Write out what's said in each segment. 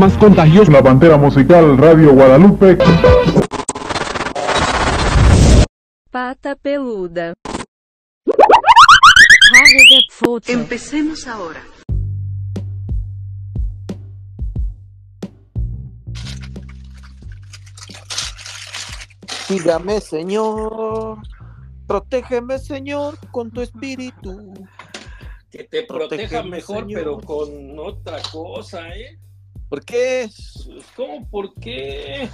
más contagioso. La Pantera Musical Radio Guadalupe. Pata peluda. Empecemos ahora. Dígame, Señor, protégeme, Señor, con tu espíritu. Que te proteja Protégeme, mejor, Señor. pero con otra cosa, ¿eh? ¿Por qué? ¿Cómo? ¿Por qué?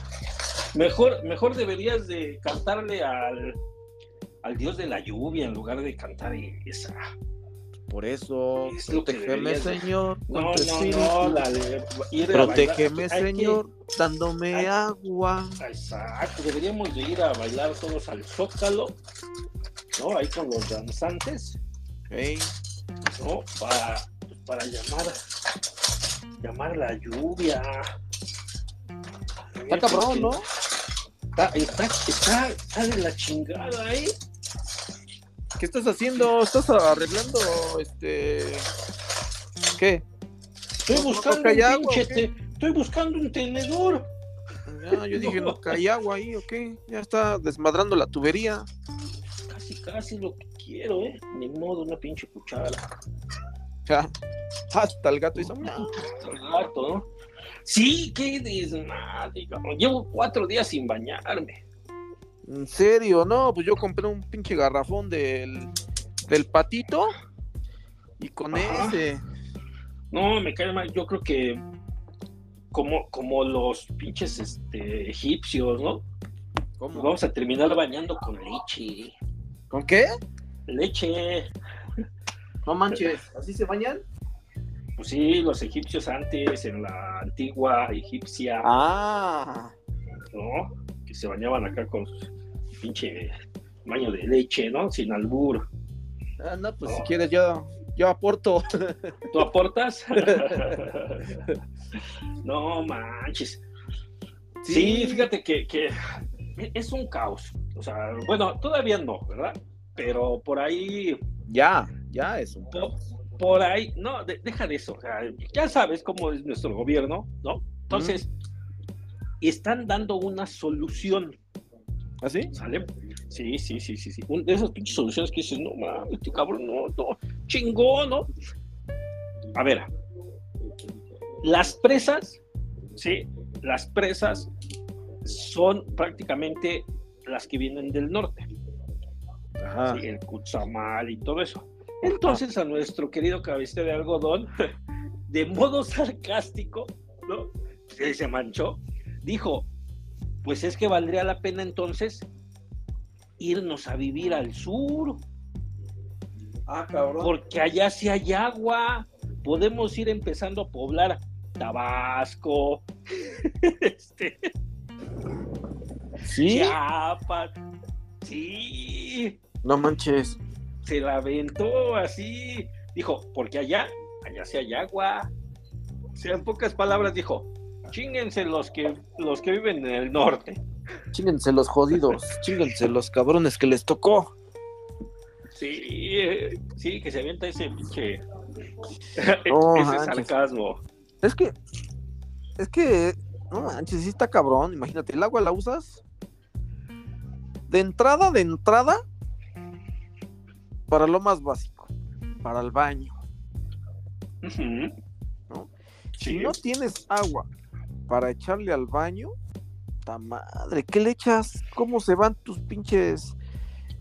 Mejor, mejor deberías de cantarle al, al dios de la lluvia en lugar de cantar esa. Por eso, Es protégeme, de- Señor, No, no, no, a Protégeme, que- Señor, dándome hay- agua. Exacto, deberíamos de ir a bailar todos al Zócalo, ¿no? Ahí con los danzantes, Ey, ¿no? Para, para llamar, llamar la lluvia. Está cabrón, ¿no? Está, está, está, está de la chingada, ¿eh? ¿Qué estás haciendo? ¿Estás arreglando este qué? Estoy ¿No- no buscando un agua, pinche o qué? te- estoy buscando un tenedor. Ya, yo dije, no cae agua ahí, ¿o qué? Ya está desmadrando la tubería. Casi, casi lo que quiero, ¿eh? Ni modo, una pinche cuchara. Hasta el gato hizo. "Miau". Exacto, ¿no? Sí, qué desmadre. Llevo cuatro días sin bañarme. En serio, no, pues yo compré un pinche garrafón del, del patito y con Ajá. ese. No, me cae mal. Yo creo que como, como los pinches este, egipcios, ¿no? Vamos a terminar bañando con leche. ¿Con qué? Leche. No manches, ¿así se bañan? Pues sí, los egipcios antes, en la antigua egipcia, Ah, ¿no? Que se bañaban acá con su pinche baño de leche, ¿no? Sin albur. ah, no, pues si quieres yo, yo aporto. ¿Tú aportas? no manches. Sí, fíjate que, que es un caos. O sea, bueno, todavía no, ¿verdad? Pero por ahí, Ya, ya es un po- por, ahí, no, de- deja de eso. O sea, ya sabes cómo es nuestro gobierno, ¿no? Entonces, están dando una solución, ¿Así? ¿sale? Sí, sí, sí, sí, sí. Un- de esas pinches soluciones que dices, no mames, este cabrón, no, no, chingón, ¿no? A ver, las presas, sí, las presas son prácticamente las que vienen del norte, Ajá. ¿sí? el Cuchamal y todo eso. Entonces a nuestro querido cabecita de algodón, de modo sarcástico, ¿no? Él se manchó, dijo, pues es que valdría la pena entonces irnos a vivir al sur, Ah, cabrón. porque allá sí hay agua. Podemos ir empezando a poblar Tabasco, este, ¿Sí? Chiapas. Sí, No manches. Se la aventó así. Dijo, porque allá, allá sí hay agua. O sea, en pocas palabras dijo, chinguense los que, los que viven en el norte. Chinguense los jodidos. Chinguense los cabrones que les tocó. Sí, eh, sí, que se avienta ese pinche. No ese manches. sarcasmo. Es que. Es que. No manches, sí está cabrón. Imagínate, el agua la usas. De entrada, de entrada. Para lo más básico. Para el baño. ¿No? Sí. Si no tienes agua para echarle al baño, ta madre, ¿qué le echas? ¿Cómo se van tus pinches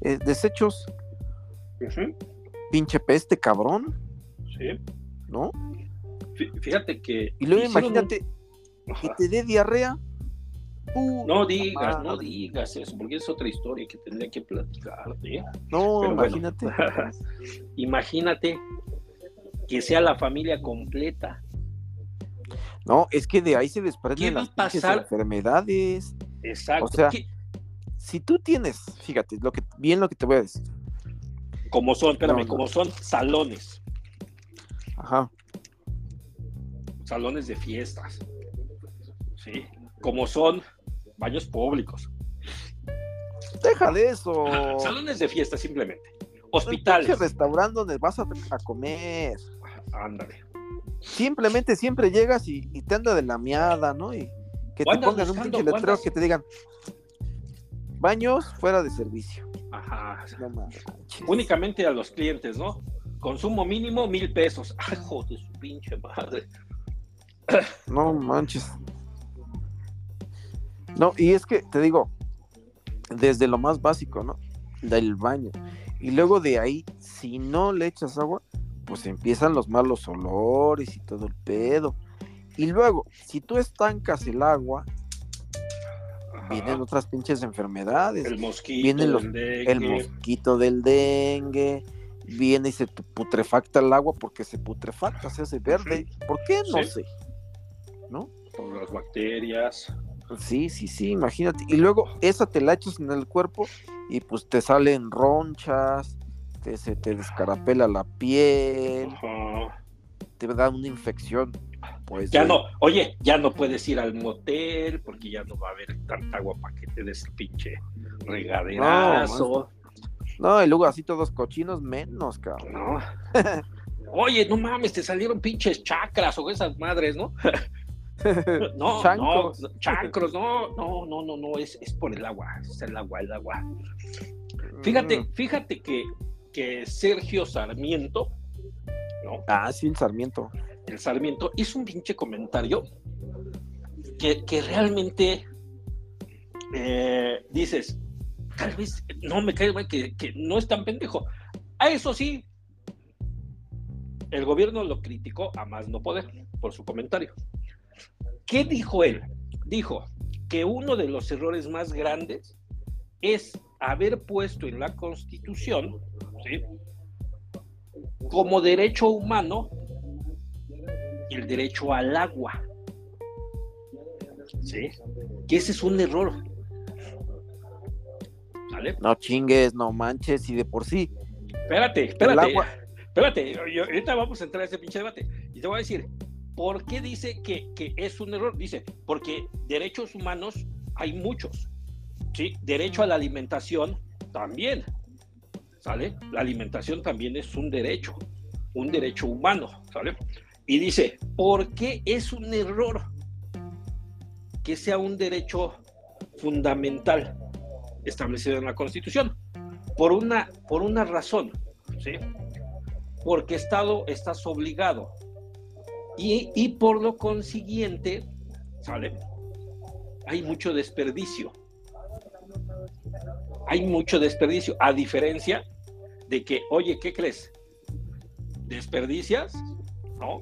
eh, desechos? Pinche peste, cabrón, Sí. ¿no? Fí- Fíjate que. Y luego hicieron imagínate que te dé diarrea. Puta No digas, no digas eso, porque es otra historia que tendría que platicarte. ¿eh? No, Pero bueno. imagínate. Imagínate que sea la familia completa. No, es que de ahí se ¿Qué desprenden las pasar? enfermedades. Exacto. O sea, ¿Qué- Si tú tienes, fíjate, lo que, bien lo que te voy a decir. como son, espérame, No, no. como son salones, Ajá. salones de fiestas. Sí. Como son baños públicos. Deja de eso. Salones de fiestas, simplemente. Hospitales. pinche restaurante donde vas a, a comer. Ándale. simplemente siempre llegas y, y te anda de la miada, ¿no? Y que te pongan un pinche letrero que te digan baños fuera de servicio. Ajá. No. Únicamente a los clientes, ¿no? Consumo mínimo mil pesos. Ay, joder, su pinche madre. No manches. No, y es que te digo, desde lo más básico, ¿no? Del baño. Y luego de ahí, si no le echas agua, pues empiezan los malos olores y todo el pedo. Y luego, si tú estancas el agua, Ajá. vienen otras pinches enfermedades. el mosquito, vienen los- el dengue. el mosquito del dengue, viene y se te putrefacta el agua porque se putrefacta, se hace verde. ¿Por qué? No Sí. sé. ¿No? por las bacterias. Sí, sí, sí, imagínate. Y luego esa te la echas en el cuerpo y pues te salen ronchas, te, se te descarapela la piel, te da una infección. Pues Ya no, oye, ya no puedes ir al motel porque ya no va a haber tanta agua para que te des el pinche regaderazo. No, y luego así todos cochinos menos, cabrón. No. Oye, no mames, te salieron pinches chakras o esas madres, ¿no? No, Chancros. no, chancros, no, no, no, no, no, es, es por el agua, es el agua, el agua. Fíjate, Mm. fíjate que, que Sergio Sarmiento, ¿no? Ah, sí, el Sarmiento. El Sarmiento hizo un pinche comentario que, que realmente eh, dices, tal vez no me cae que, que no es tan pendejo. A eso sí, el gobierno lo criticó a más no poder por su comentario. ¿Qué dijo él? Dijo que uno de los errores más grandes es haber puesto en la Constitución ¿sí? como derecho humano el derecho al agua. ¿Sí? Que ese es un error. ¿Vale? No chingues, no manches, y de por sí. Espérate, El espérate. agua, Espérate, yo- ahorita vamos a entrar a ese pinche debate. Y te voy a decir, ¿por qué dice que, que es un error? Dice, porque derechos humanos hay muchos. ¿sí? Derecho a la alimentación también. ¿Sale? La alimentación también es un derecho, un derecho humano. ¿Sale? Y dice, ¿por qué es un error que sea un derecho fundamental establecido en la Constitución? Por una, por una razón. ¿sí? porque Estado estás obligado. Y, y por lo consiguiente, ¿sale? Hay mucho desperdicio. Hay mucho desperdicio, a diferencia de que, oye, ¿qué crees? ¿Desperdicias? No,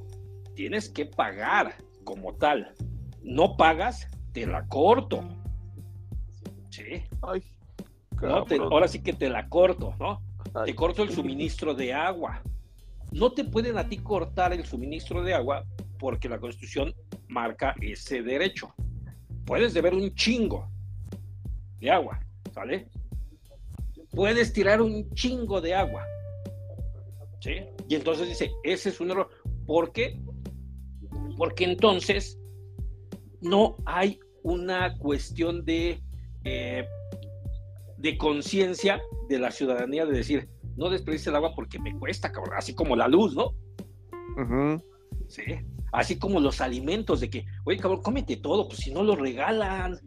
tienes que pagar como tal. No pagas, te la corto. Sí, ay, ¿no? Te- cabrón. ahora sí que te la corto, ¿no? Ay, te corto el suministro de agua. No te pueden a ti cortar el suministro de agua porque la Constitución marca ese derecho. Puedes deber un chingo de agua, ¿sale? Puedes tirar un chingo de agua. ¿Sí? Y entonces dice, ese es un error. ¿Por qué? Porque entonces no hay una cuestión de, eh, de conciencia de la ciudadanía de decir, no desperdicie el agua porque me cuesta, cabrón. Así como la luz, ¿no? Sí. Así como los alimentos, de que, oye, cabrón, cómete todo, pues si no lo regalan.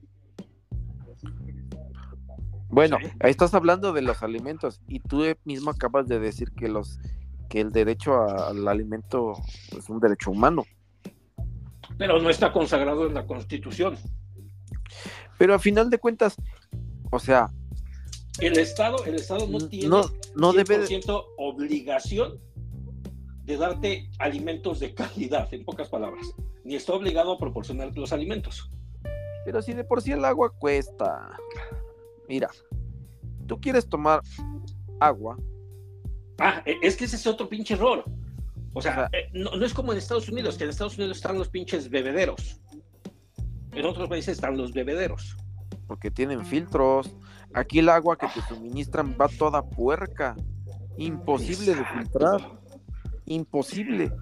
Bueno, Sí. ahí estás hablando de los alimentos y tú mismo acabas de decir que los que el derecho al alimento es un derecho humano. Pero no está consagrado en la Constitución. Pero a final de cuentas, o sea, El Estado, el Estado no tiene no, no debe de- 100% obligación de darte alimentos de calidad, en pocas palabras. Ni está obligado a proporcionar los alimentos. Pero si de por sí el agua cuesta. Mira, tú quieres tomar agua, Ah, e- es que ese es otro pinche error. O sea, O sea- eh, no, no es como en Estados Unidos, que en Estados Unidos están los pinches bebederos. En otros países están los bebederos. porque tienen filtros. Aquí el agua que te suministran va toda puerca. Imposible de filtrar. Imposible.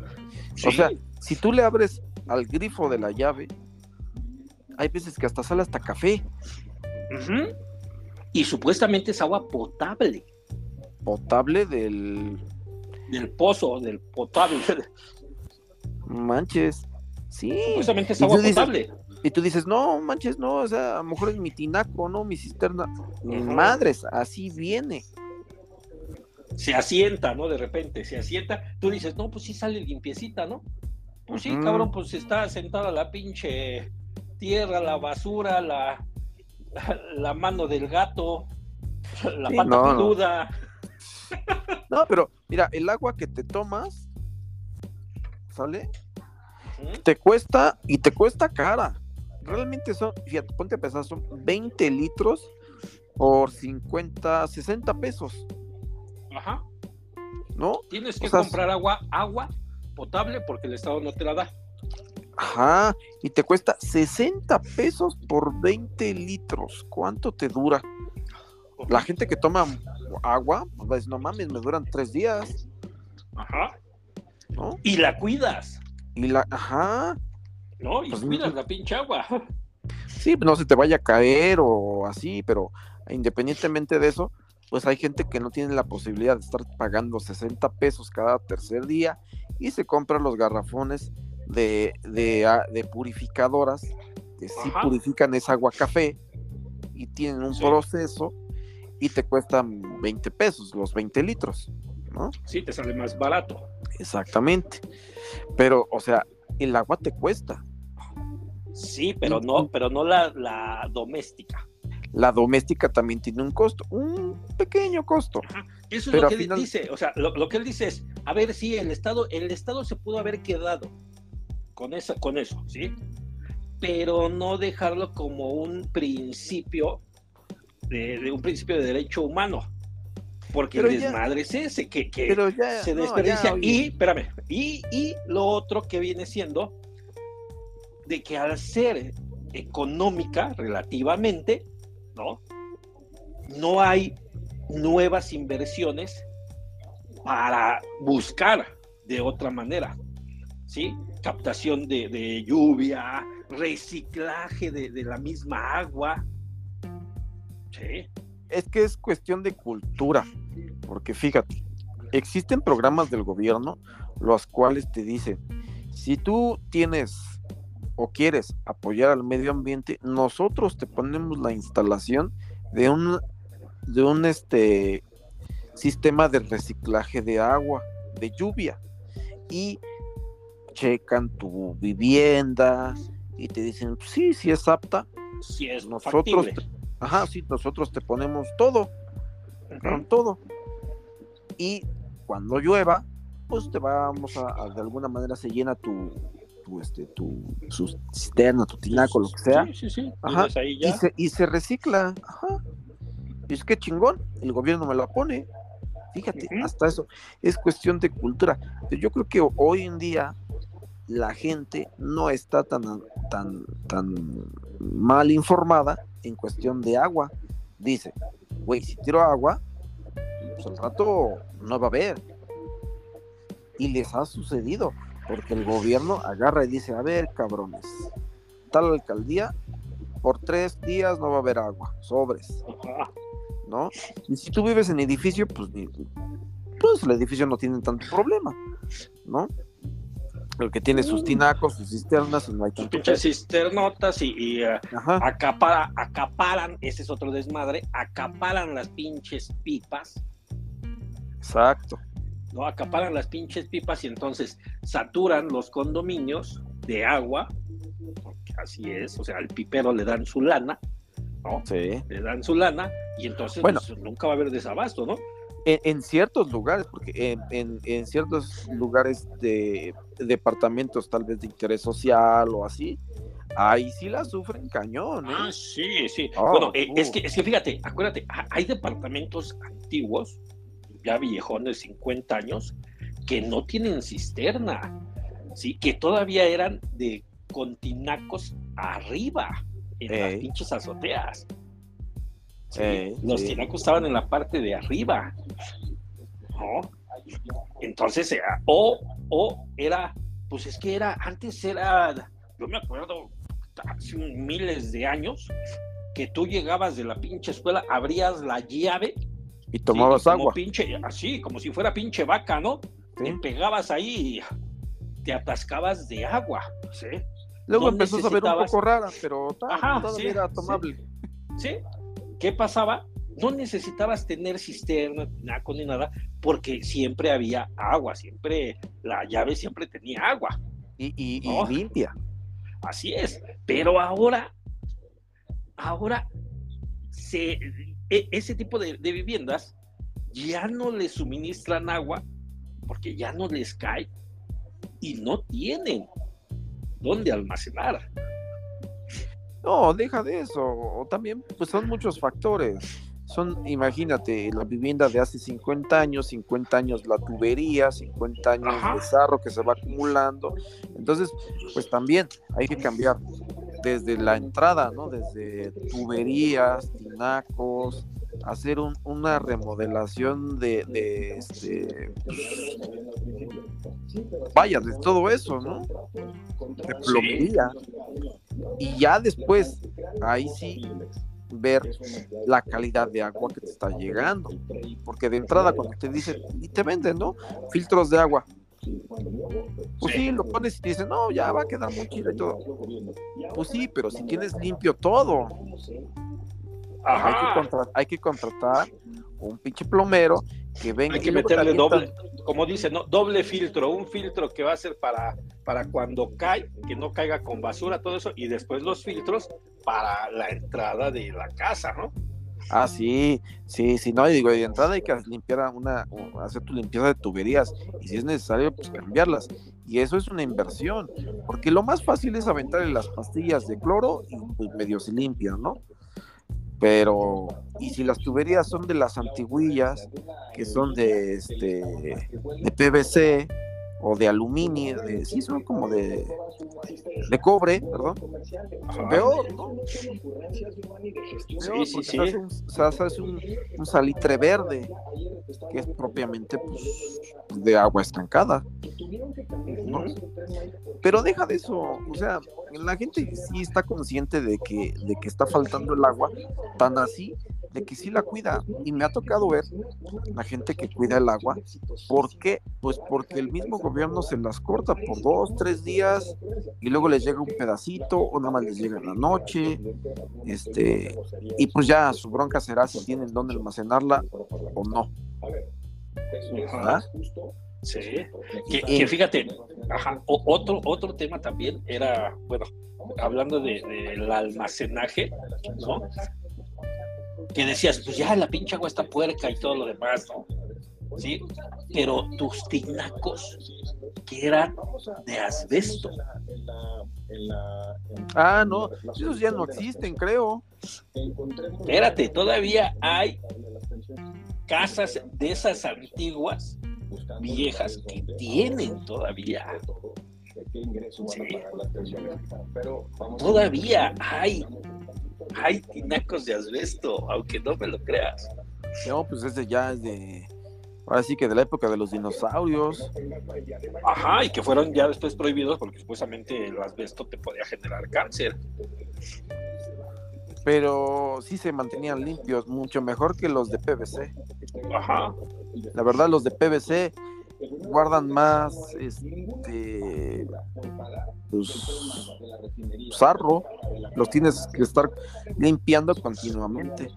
Sí, O sea, si tú le abres al grifo de la llave, hay veces que hasta sale hasta café. Y supuestamente es agua potable, potable del... del pozo, del potable. Manches. Sí. Supuestamente es agua dices- potable. Y tú dices, no, manches, no, o sea, a lo mejor es mi tinaco, no, mi cisterna. Ujú. Madres, así viene. Se asienta, ¿no? De repente, se asienta. Tú dices, no, pues sí sale limpiecita, ¿no? Pues sí, cabrón, pues está sentada la pinche tierra, la basura, la, la mano del gato, la Sí, pata no, peluda. No, pero mira, el agua que te tomas, ¿sale? Te cuesta y te cuesta cara. Realmente son, fíjate, ponte a pensar, son 20 litros por 50, 60 pesos, Ajá. ¿no? Tienes que O sea, comprar agua, agua potable porque el Estado no te la da. Ajá, y te cuesta 60 pesos por 20 litros. ¿Cuánto te dura? La gente que toma agua, pues no mames, me duran tres días, Ajá. ¿no? Y la cuidas, Y la, ajá, ¿no? Y Pues, cuidas la pinche agua. sí, no se te vaya a caer o así, pero independientemente de eso, pues hay gente que no tiene la posibilidad de estar pagando 60 pesos cada tercer día y se compra los garrafones de, de, a- de purificadoras que sí Ajá. purifican esa agua café y tienen un Sí. proceso y te cuestan 20 pesos, los 20 litros, ¿no? Sí, te sale más barato. Exactamente. Pero, o sea, el agua te cuesta. Sí, pero no, pero no la, la doméstica. La doméstica también tiene un costo, un pequeño costo. Eso es Pero lo que él final- dice. O sea, lo, lo que él dice es, a ver, sí, el Estado, el Estado se pudo haber quedado con esa, con eso, ¿sí? Pero no dejarlo como un principio de, de un principio de derecho humano. Porque Pero el ya- desmadre es ese, que, que Pero ya se no, desperdicia. ya, y, espérame, y, y lo otro que viene siendo de que al ser económica relativamente, ¿no? No hay nuevas inversiones para buscar de otra manera, ¿sí? Captación de, de lluvia, reciclaje de, de la misma agua, ¿sí? es que es cuestión de cultura, porque fíjate, existen programas del gobierno los cuales te dicen, si tú tienes o quieres apoyar al medio ambiente, nosotros te ponemos la instalación de un de un este sistema de reciclaje de agua, de lluvia y checan tu vivienda y te dicen, sí, sí es apta, Si es nosotros factible. te- ajá, sí, nosotros te ponemos todo, con todo. Y cuando llueva, pues te vamos a, a- de alguna manera se llena tu, tu este, tu su cisterna, tu tinaco, lo que sea, Sí, sí, sí. Ajá, Tienes ahí y se, y se recicla. Ajá. Y es que chingón, el gobierno me la pone. Fíjate, hasta eso es cuestión de cultura. Yo creo que hoy en día la gente no está tan, tan, tan mal informada en cuestión de agua. Dice, güey, si tiro agua, pues al rato no va a haber. Y les ha sucedido, porque el gobierno agarra y dice, a ver, cabrones, tal alcaldía, por tres días no va a haber agua, sobres. ¿no? Y si tú vives en edificio, pues, pues el edificio no tiene tanto problema, ¿no? El que tiene sus tinacos, sus cisternas, no hay pinches cisternotas y, y, eh, acapara- acaparan, ese es otro desmadre, acaparan las pinches pipas, exacto. ¿No? Acaparan las pinches pipas y entonces saturan los condominios de agua, porque así es, o sea, al pipero le dan su lana, ¿no? Sí. Le dan su lana y entonces Bueno. pues, nunca va a haber desabasto, ¿no? En, en ciertos lugares, porque en, en- en ciertos lugares de departamentos tal vez de interés social o así, ahí sí la sufren cañón, ¿eh? Ah, sí, sí. Oh, bueno, eh, es, uh. que, es que fíjate, acuérdate, ha- hay departamentos antiguos, ya viejones, 50 años, que no tienen cisterna, ¿sí? Que todavía eran de continacos arriba, en las pinches azoteas. ¿sí? Ey, Los sí. tinacos estaban en la parte de arriba. ¿no? Entonces, eh, o, o era, pues es que era, antes era, yo me acuerdo, hace miles de años, que tú llegabas de la pinche escuela, abrías la llave. Y tomabas sí, y como agua. pinche, así, como si fuera pinche vaca, ¿no? ¿sí? Te pegabas ahí y te atascabas de agua, ¿sí? Luego empezó a saber un poco rara, pero Ajá, todavía era tomable. ¿Sí? ¿Qué pasaba? No necesitabas tener cisterna, naco ni nada, porque siempre había agua, siempre, la llave siempre tenía agua. Y, y- y Oh. limpia. Así es. Pero ahora, ahora, se, e- ese tipo de, de viviendas ya no les suministran agua porque ya no les cae y no tienen dónde almacenar. No, deja de eso. O también, pues son muchos factores. Son, imagínate, la vivienda de hace 50 años, 50 años la tubería, 50 años Ajá. de sarro que se va acumulando. Entonces, pues también hay que cambiar desde la entrada, ¿no? Desde tuberías, tinacos, hacer un- una remodelación de, de este, vaya, de todo eso, ¿no? De plomería. Y ya después, ahí sí, ver la calidad de agua que te está llegando. Porque de entrada, cuando te dicen, y te venden, ¿no? Filtros de agua. Pues sí, lo pones y te dicen, no, ya va a quedar muy chido y todo. Pues sí, pero si tienes limpio todo, hay que, Ajá. contra- hay que contratar un pinche plomero que venga Hay y que meterle doble, como dice, ¿no? Doble filtro, un filtro que va a ser para, para cuando cae, que no caiga con basura, todo eso, y después los filtros para la entrada de la casa, ¿no? Ah, sí, sí, sí, no, digo, de entrada hay que limpiar una, hacer tu limpieza de tuberías y si es necesario, pues cambiarlas. Y eso es una inversión, porque lo más fácil es aventarle las pastillas de cloro y pues medio se limpian, ¿no? Pero, y si las tuberías son de las antiguillas, que son de, este, de PVC o de aluminio, de, sí, son como de, de cobre, perdón, peor, ¿no? Peor, sí, sí. se hace un, se hace un- un salitre verde, que es propiamente pues, de agua estancada. ¿no? Pero deja de eso, o sea, la gente sí está consciente de que, de que está faltando el agua, tan así, de que sí la cuida. Y me ha tocado ver la gente que cuida el agua. ¿Por qué? Pues porque el mismo gobierno se las corta por dos, tres días y luego les llega un pedacito o nada más les llega en la noche. Este, y pues ya su bronca será si tienen dónde almacenarla o no. ¿verdad? Sí. Que, que fíjate, ajá, otro, otro tema también era, bueno, hablando de- del almacenaje, ¿no? Que decías, pues ya la pinche agua está puerca y todo lo demás, ¿no? Sí, pero tus tinacos, que eran de asbesto, Ah, no, esos ya no existen, creo. espérate, todavía hay casas de esas antiguas, viejas, que tienen todavía. Sí. Todavía hay, hay tinacos de asbesto, aunque no me lo creas. No, pues ese ya es de. Ahora sí que de la época de los dinosaurios. Ajá, y que fueron ya después prohibidos porque supuestamente el asbesto te podía generar cáncer. Pero sí se mantenían limpios, mucho mejor que los de PVC. Ajá. La verdad, los de PVC guardan más este pues, sarro, los tienes que estar limpiando continuamente.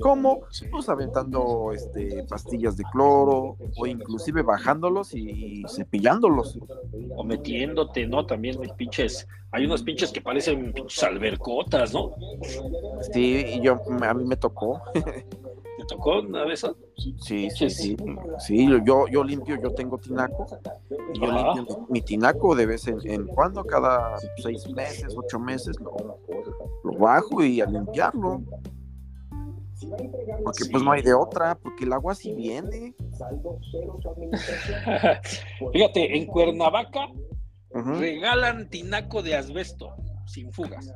¿Cómo? Pues aventando este pastillas de cloro o inclusive bajándolos y cepillándolos. O metiéndote, ¿no? También mis pinches. Hay unos pinches que parecen pinches albercotas, ¿no? Sí, yo a mí me tocó. ¿Te tocó una vez? Sí, sí, sí. Sí, yo, yo limpio, yo tengo tinaco. Y yo Ajá. limpio mi, tinaco de vez en, en cuando, cada seis meses, ocho meses, lo, lo bajo y a limpiarlo. Porque pues no hay de otra, porque el agua sí viene. Fíjate, en Cuernavaca regalan tinaco de asbesto, sin fugas.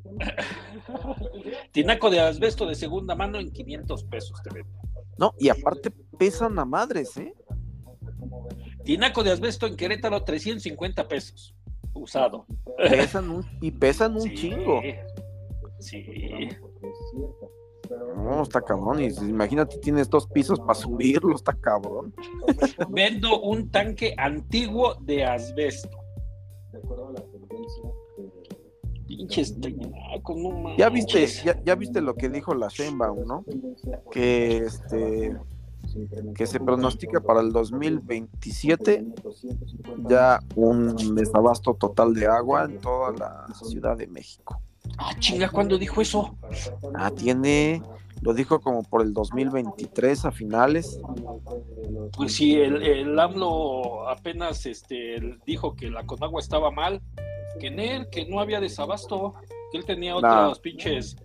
tinaco de asbesto de segunda mano en 500 pesos te venden. No, y aparte pesan a madres, ¿eh? Tinaco de asbesto en Querétaro, 350 pesos. Usado. Pesan un, y pesan un Sí, chingo. Sí. No, está cabrón. Y imagínate, tienes dos pisos para subirlo, está cabrón. Vendo un tanque antiguo de asbesto. Pinches tecnacos, no manches. Ya viste, ya, ya viste lo que dijo la Sheinbaum, ¿no? Que este que se pronostica para el 2027 ya un desabasto total de agua en toda la Ciudad de México. Ah, chinga, ¿cuándo dijo eso? Ah, tiene, lo dijo como por el 2023 a finales. Pues sí, el, el AMLO apenas este, dijo que la Conagua estaba mal, que en él, que no había desabasto, que él tenía Nah. otros pinches,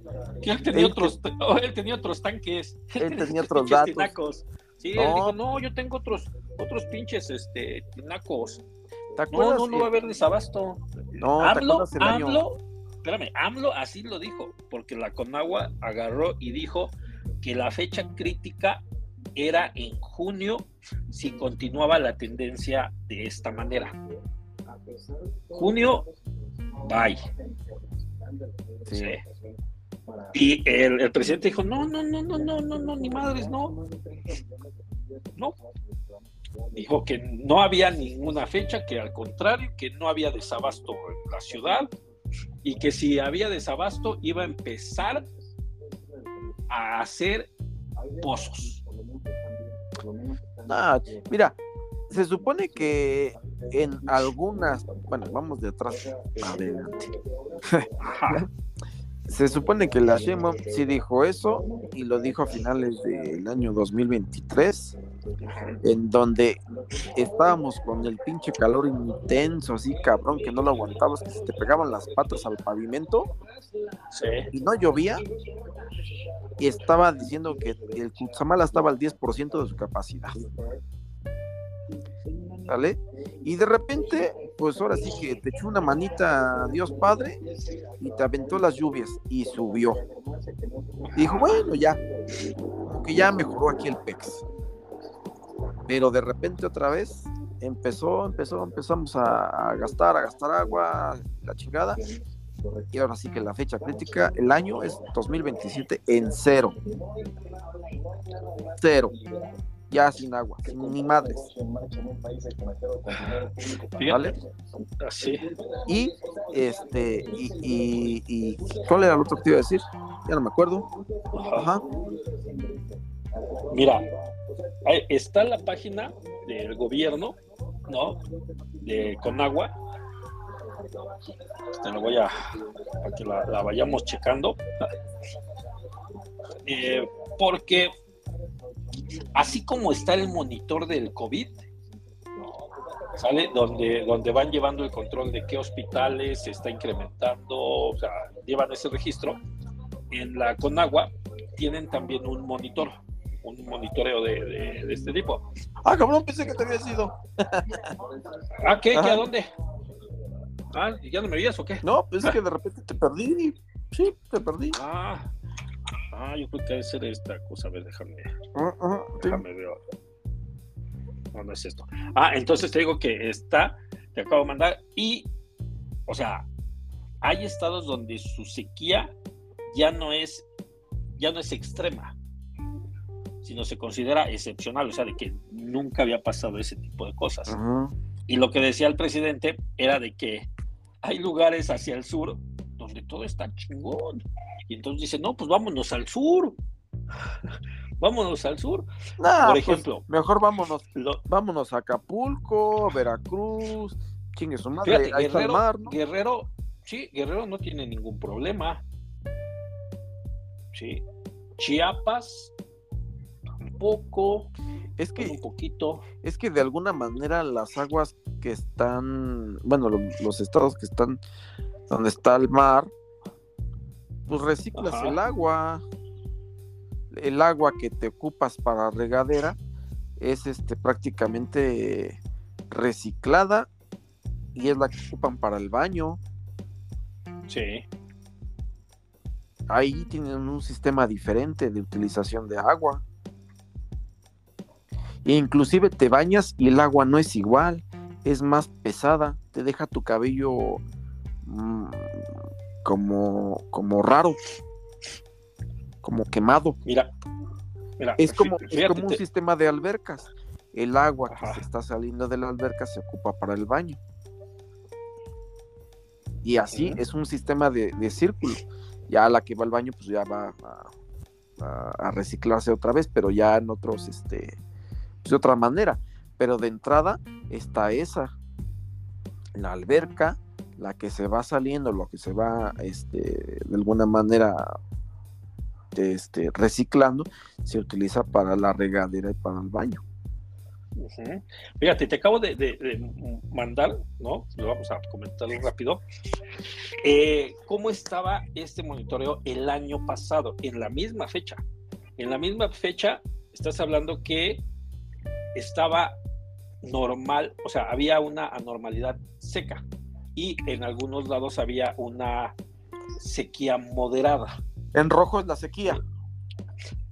que él tenía Él otros, oh, él tenía otros tanques, Él tenía otros datos. tinacos. Sí, No. él dijo, no, yo tengo otros, otros pinches este, tinacos. ¿Te No, no, no va a haber desabasto. No, ¿te AMLO, acuerdas el año? AMLO, espérame, AMLO así lo dijo, porque la Conagua agarró y dijo que la fecha crítica era en junio si continuaba la tendencia de esta manera. Junio, bye. Sí. Y el, el presidente dijo, no, no, no, no, no, no, no, ni madres, no. No. Dijo que no había ninguna fecha, que al contrario, que no había desabasto en la ciudad y que si había desabasto iba a empezar a hacer pozos. Ah, mira, se supone que en algunas, bueno, vamos de atrás adelante. Se supone que la Sheinbaum sí dijo eso y lo dijo a finales del año 2023, en donde estábamos con el pinche calor intenso, así cabrón, que no lo aguantabas, que se te pegaban las patas al pavimento Sí. y no llovía. Y estaba diciendo que el Cutzamala estaba al 10% de su capacidad. ¿Sale? Y de repente, pues ahora sí que te echó una manita a Dios Padre y te aventó las lluvias y subió. Dijo, bueno, ya, como ya mejoró aquí el PEX. Pero de repente otra vez empezó, empezó, empezamos a gastar, a gastar agua, la chingada. Y ahora sí que la fecha crítica, el año es 2027 en cero. Cero. Ya sin agua, sin ni madres. ¿Vale? Así. Y este, y, y, y ¿cuál era el otro que te iba a decir? Ya no me acuerdo. Ajá. Mira, está la página del gobierno, ¿no? De Conagua. Te lo voy a, para que la, la vayamos checando. Eh, porque así como está el monitor del COVID, ¿sale? Donde, donde van llevando el control de qué hospitales se está incrementando, o sea, llevan ese registro. En la Conagua tienen también un monitor, un monitoreo de, de- de este tipo. Ah, cabrón, pensé que te había sido. Ah, ¿qué? ¿A dónde? Ah, ¿y ¿ya no me veías o qué? No, es que de repente te perdí. Sí, te perdí. Ah, ah, yo creo que debe ser esta cosa. A ver, déjame, ajá, sí. déjame ver. No, no es esto. Ah, entonces te digo que está, te acabo de mandar. Y, o sea, hay estados donde su sequía ya no es, ya no es extrema, sino se considera excepcional, o sea, de que nunca había pasado ese tipo de cosas. Y lo que decía el presidente era de que hay lugares hacia el sur donde todo está chingón. Y entonces dice, no, pues vámonos al sur. vámonos al sur. Nah, Por pues, ejemplo, mejor vámonos, lo- vámonos a Acapulco, Veracruz, chingue su madre, fíjate, ahí está el Guerrero, mar, ¿no? Guerrero, sí, Guerrero no tiene ningún problema. Sí. Chiapas, tampoco, Es un que, poquito. es que de alguna manera las aguas que están, bueno, lo- los estados que están donde está el mar, pues reciclas Ajá. el agua. El agua que te ocupas para regadera es este prácticamente reciclada y es la que ocupan para el baño. Sí. Ahí tienen un sistema diferente de utilización de agua. E inclusive te bañas y el agua no es igual, es más pesada, te deja tu cabello como, como raro, como quemado. Mira, mira, Es fí- como, es como un te- sistema de albercas. El agua que se está saliendo de la alberca se ocupa para el baño. Y así es un sistema de, de círculo. Ya la que va al baño, pues ya va a, a- a reciclarse otra vez, pero ya en otros, este, pues de otra manera. Pero de entrada está esa, la alberca, la que se va saliendo, lo que se va, este, de alguna manera, este, reciclando, se utiliza para la regadera y para el baño. Fíjate, te acabo de mandar, ¿no? Lo vamos a comentar rápido. Eh, ¿Cómo estaba este monitoreo el año pasado? En la misma fecha. En la misma fecha, estás hablando que estaba normal, o sea, había una anormalidad seca y en algunos lados había una sequía moderada. En rojo es la sequía.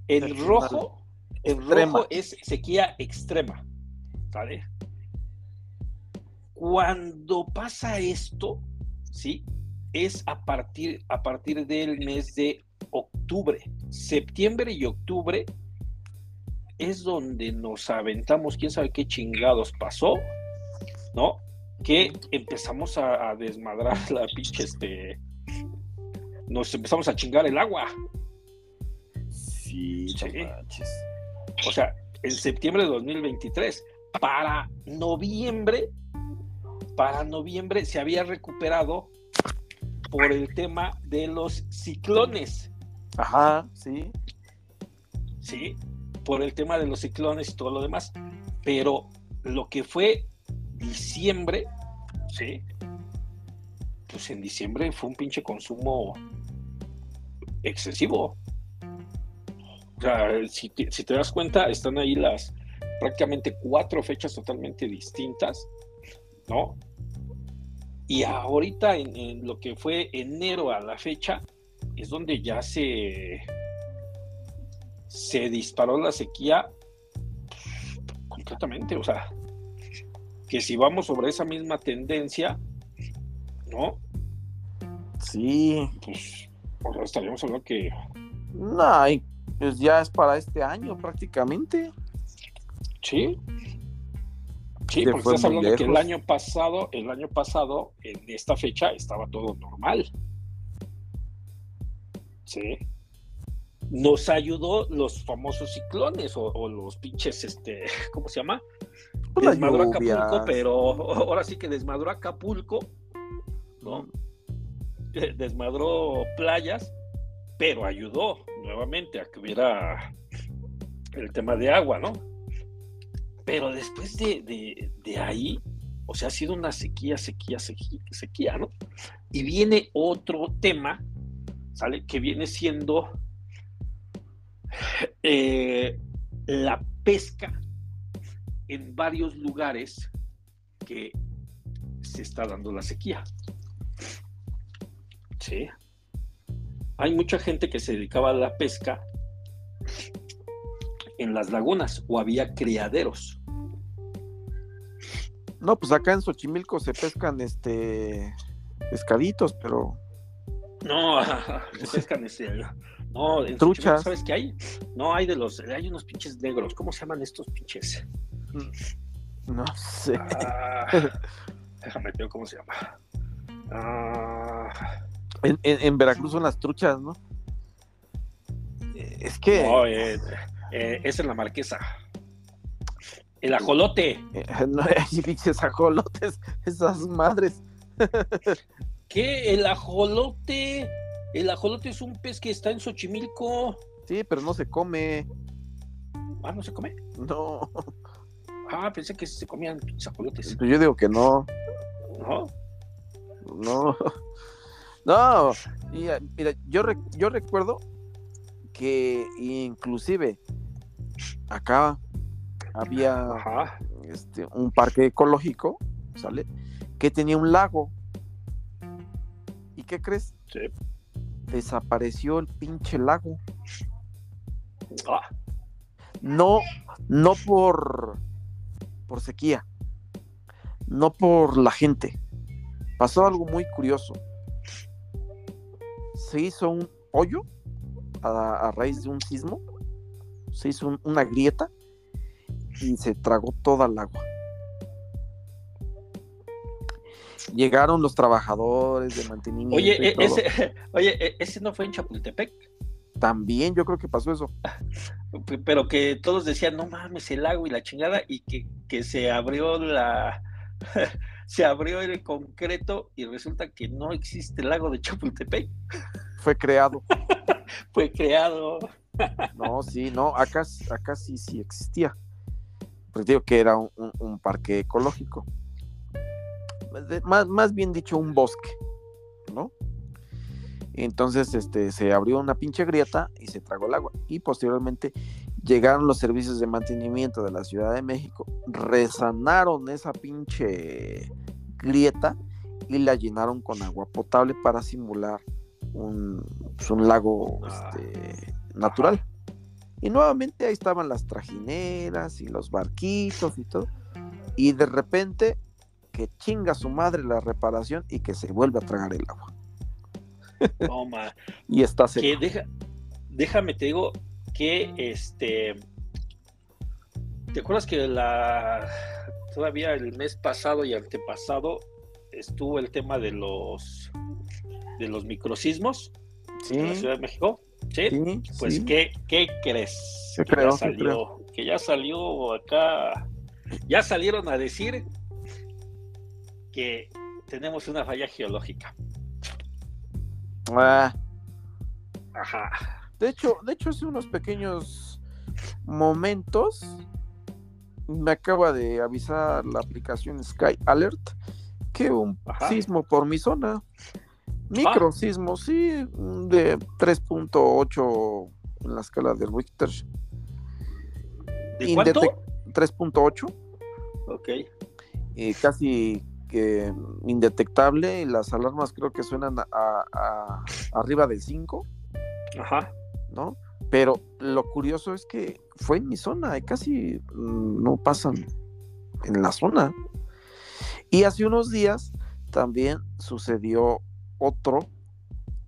En rojo, en Extrema. rojo es sequía extrema. ¿Sale? Cuando pasa esto, ¿sí? Es a partir, a partir del mes de octubre. Septiembre y octubre es donde nos aventamos, quién sabe qué chingados pasó, ¿no? Que empezamos a, a desmadrar la pinche, este. Nos empezamos a chingar el agua. Sí, Sí. o sea, en septiembre de 2023. Para noviembre, para noviembre se había recuperado por el tema de los ciclones, Ajá, sí. ¿sí? Por el tema de los ciclones y todo lo demás. Pero lo que fue diciembre, ¿sí? Pues en diciembre fue un pinche consumo excesivo. O sea, si te, si te das cuenta, están ahí las prácticamente cuatro fechas totalmente distintas, ¿no? Y ahorita en, en lo que fue enero a la fecha, es donde ya se, se disparó la sequía completamente. O sea, que si vamos sobre esa misma tendencia, ¿no? Sí. Pues estaríamos hablando que No, y pues ya es para este año prácticamente. Sí. Sí, porque estás hablando que el lejos. año pasado, el año pasado, en esta fecha, estaba todo normal. Sí. Nos ayudó los famosos ciclones o, o los pinches, este, ¿cómo se llama? Pues Desmadró. Acapulco, pero ahora sí que desmadró Acapulco, ¿no? Desmadró playas, pero ayudó nuevamente a que hubiera el tema de agua, ¿no? Pero después de, de- de ahí, o sea, ha sido una sequía, sequía, sequía, sequía, ¿no? Y viene otro tema, ¿sale? Que viene siendo eh, la pesca en varios lugares que se está dando la sequía. Sí. Hay mucha gente que se dedicaba a la pesca en las lagunas o había criaderos. No, pues acá en Xochimilco se pescan este pescaditos, pero No, se pescan ese. No, en Truchas. Xochimilco, ¿sabes qué hay? No, hay de los, hay unos pinches negros. ¿Cómo se llaman estos pinches? No sé. Ah, déjame ver cómo se llama. Ah, En, en- en Veracruz son las truchas, ¿no? Es que no, eh, eh, es en la marquesa. El ajolote. eh, no hay pinches ajolotes, esas madres. ¿Qué? El ajolote. El ajolote es un pez que está en Xochimilco. Sí, pero no se come. Ah, no se come. No, Ah, pensé que se comían pinches ajolotes. yo digo que no. ¿No? No, no, y, eh, mira, yo, re- yo recuerdo que inclusive acá había Ajá. este, un parque ecológico, ¿sale? Que tenía un lago. ¿Y qué crees? Sí. Desapareció el pinche lago. Ah, No, no por, por sequía, no por la gente. Pasó algo muy curioso. Se hizo un hoyo a, a raíz de un sismo. Se hizo un- una grieta y se tragó toda el agua. Llegaron los trabajadores de mantenimiento. Oye, e- ese, oye, e- ese no fue en Chapultepec, También yo creo que pasó eso. Pero que todos decían, no mames, el agua y la chingada, y que, que se abrió la. se abrió el concreto y resulta que no existe el lago de Chapultepec. Fue creado. Fue creado. No, sí, no, acá, acá sí, sí existía. Pues digo que era un, un- un parque ecológico. Más, más bien dicho, un bosque, ¿no? Entonces, este, se abrió una pinche grieta y se tragó el agua. Y posteriormente llegaron los servicios de mantenimiento de la Ciudad de México, resanaron esa pinche grieta y la llenaron con agua potable para simular un, pues, un lago Ah. este, natural. Y nuevamente ahí estaban las trajineras y los barquitos y todo. Y de repente que chinga su madre la reparación y que se vuelve a tragar el agua. Toma. Y está que seco. deja, déjame te digo que este ¿te acuerdas que la todavía el mes pasado y antepasado estuvo el tema de los de los microsismos en la Ciudad de México? Sí. sí, Pues sí. ¿qué, qué crees? ¿Qué que creo? ya ¿Qué salió, que ya salió acá, ya salieron a decir que tenemos una falla geológica. Ah, Ajá. de hecho, de hecho hace unos pequeños momentos me acaba de avisar la aplicación Sky Alert que un Ajá. sismo por mi zona. Micro sismo, sí, de 3.8 en la escala de Richter. ¿De cuánto? Indetec- 3.8, Ok. eh, casi que indetectable. Y las alarmas creo que suenan a, a- arriba de 5, Ajá. ¿no? Pero lo curioso es que fue en mi zona casi mm, no pasan en la zona. Y hace unos días también sucedió otro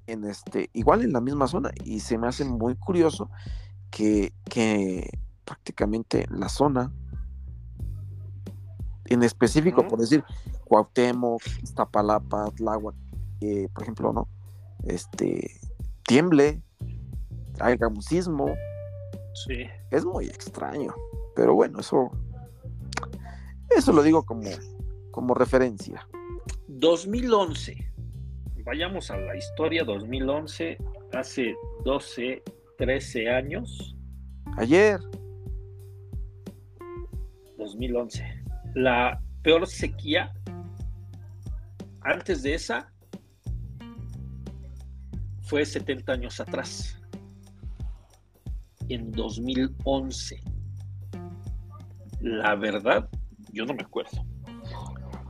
en este, igual en la misma zona, y se me hace muy curioso que, que prácticamente la zona, en específico, por decir, Cuauhtémoc, Iztapalapa, Tláhuac, eh, por ejemplo, ¿no? Este, tiemble, haya un sismo, Sí. es muy extraño, pero bueno, eso, eso lo digo como, como referencia. 2011. Vayamos a la historia 2011, hace 12, 13 años. Ayer, 2011. La peor sequía antes de esa fue 70 años atrás. En 2011. La verdad, yo no me acuerdo.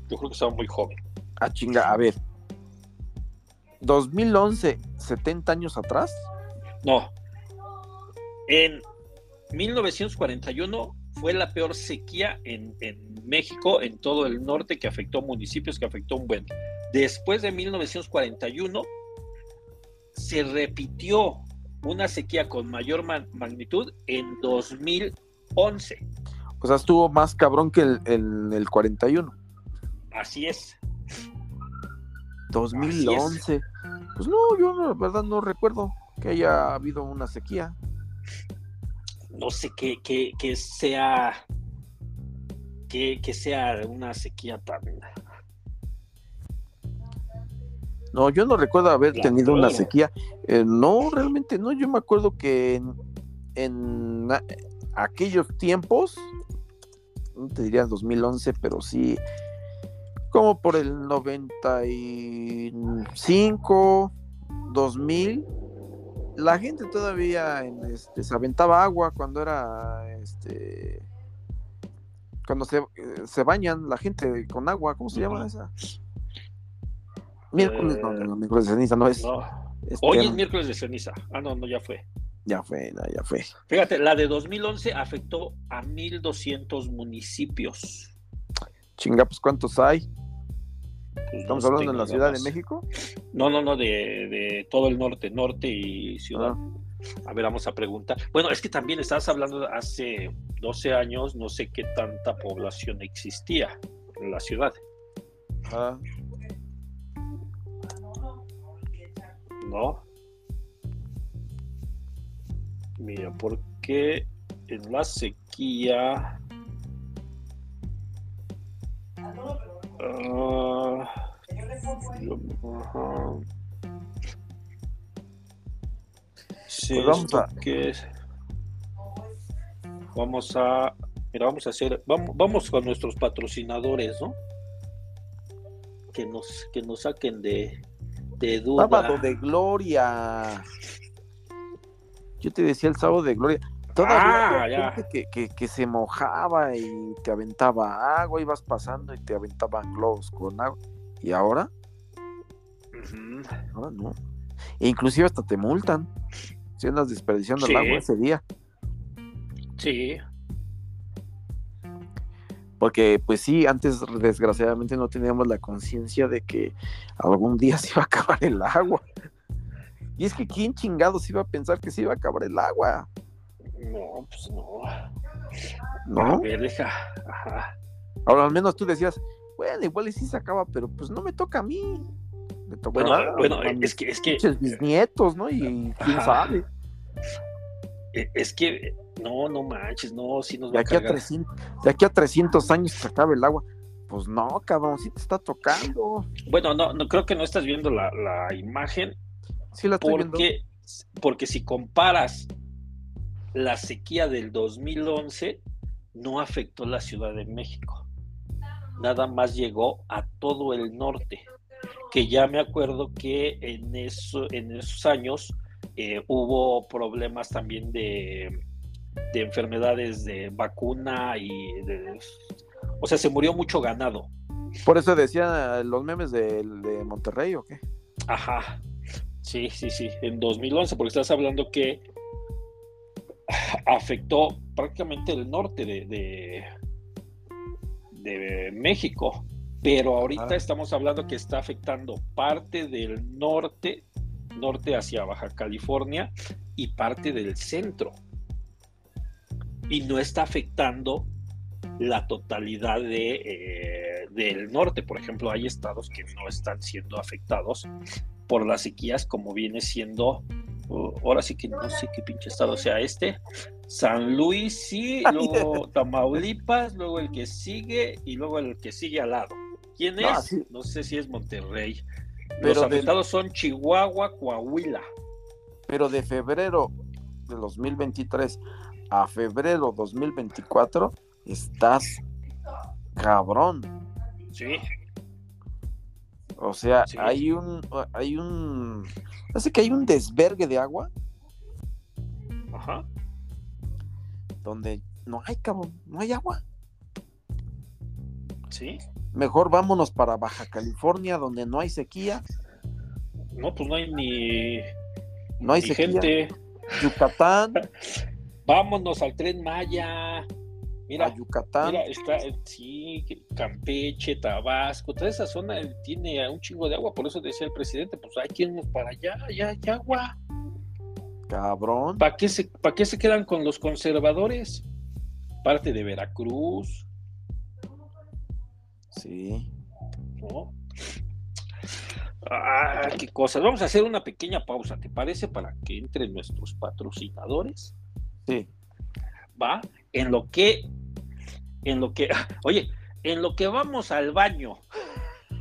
Yo creo que estaba muy joven. a chinga, a ver, 2011, 70 años atrás, No. En 1941 fue la peor sequía en, en México, en todo el norte, que afectó municipios, que afectó un buen. Después de 1941 se repitió una sequía con mayor ma- magnitud en 2011. o sea, estuvo más cabrón que el, el, el 41. Así es. 2011. Pues no, yo la verdad no recuerdo que haya habido una sequía. No sé qué, qué, qué sea que, que sea una sequía tan No, yo no recuerdo haber La tenido una sequía. Eh, no, realmente no. Yo me acuerdo que en, en aquellos tiempos, no te diría 2011, pero sí, como por el 95, 2000, la gente todavía en, este, se aventaba agua cuando era, este, cuando se, eh, se bañan la gente con agua, ¿cómo se llama esa? Miércoles, no, Eh, no, miércoles de ceniza, no es. no. este, Hoy es miércoles de ceniza. Ah, no, no, ya fue. Ya fue, no, ya fue. Fíjate, la de 2011 afectó a 1.200 municipios. Chinga, pues ¿cuántos hay? Estamos no hablando en tengo la Ciudad de. México. No, no, no, de, de todo el norte, norte y ciudad. Ah. A ver, vamos a preguntar. Bueno, es que también estabas hablando de hace 12 años, no sé qué tanta población existía en la ciudad, Ah, ¿no? Mira, porque en la sequía. Ah. Sí, Pues vamos a- que es- Vamos a. Mira, vamos a hacer. Vamos, vamos con nuestros patrocinadores, ¿no? Que nos, que nos saquen de, de duda. sábado de gloria. Yo te decía el sábado de gloria. Todavía Ah, ya. gente que, que, que se mojaba y te aventaba agua, ibas pasando y te aventaban globos con agua. Y ahora, ahora no. E inclusive hasta te multan si andas desperdiciando Sí. el agua ese día. Sí, Porque pues sí, antes desgraciadamente no teníamos la conciencia de que algún día se iba a acabar el agua. Y es que quién chingados iba a pensar que se iba a acabar el agua, no, pues no. ¿no? A ver, deja. Ajá. Ahora al menos tú decías, bueno, igual y sí se acaba, pero pues no me toca a mí. Me toca Bueno, a, bueno, a es que, es que, bisnietos, ¿no? Y quién Ajá. sabe. e, es que, no, no manches, no, sí nos De va a aquí a, cargar. 300, de aquí a 300 años se acabe el agua. Pues no, cabrón, sí te está tocando. Bueno, no, no creo que no estás viendo la, la imagen Sí la estoy viendo. porque, porque si comparas la sequía del 2011, no afectó la Ciudad de México. Nada más llegó a todo el norte. Que ya me acuerdo que en, eso, en esos años eh, hubo problemas también de, de enfermedades de vacuna y de, o sea, se murió mucho ganado. Por eso decía los memes de, de Monterrey, ¿o qué? Ajá. Sí, sí, sí. En 2011, porque estás hablando que afectó prácticamente el norte de, de, de México. Pero ahorita Ah. estamos hablando que está afectando parte del norte, norte hacia Baja California y parte del centro. Y no está afectando la totalidad de, eh, del norte. Por ejemplo, hay estados que no están siendo afectados por las sequías, como viene siendo, ahora sí que no sé qué pinche estado sea este, San Luis, sí, luego Tamaulipas, luego el que sigue y luego el que sigue al lado. ¿Quién No, es? sí. No sé si es Monterrey. Pero Los afectados son Chihuahua, Coahuila. Pero de febrero de 2023 a febrero 2024 estás cabrón. Sí, O sea, Sí. hay un hay un hace que hay un desvergue de agua ajá. donde no hay cabrón, no hay agua. Sí. Mejor vámonos para Baja California donde no hay sequía, No, pues no hay ni, no hay ni sequía. gente. Yucatán, Vámonos al tren Maya. Mira, a Yucatán. Mira, está, eh, sí, Campeche, Tabasco, toda esa zona eh, tiene un chingo de agua, por eso decía el presidente, pues hay que irnos para allá, allá hay agua. Cabrón. ¿Para qué, se, ¿Para qué se quedan con los conservadores? Parte de Veracruz, Sí. ¿no? Ah, qué cosas. Vamos a hacer una pequeña pausa, ¿te parece? Para que entren nuestros patrocinadores. Sí. ¿Va? En lo que, en lo que, oye, en lo que vamos al baño.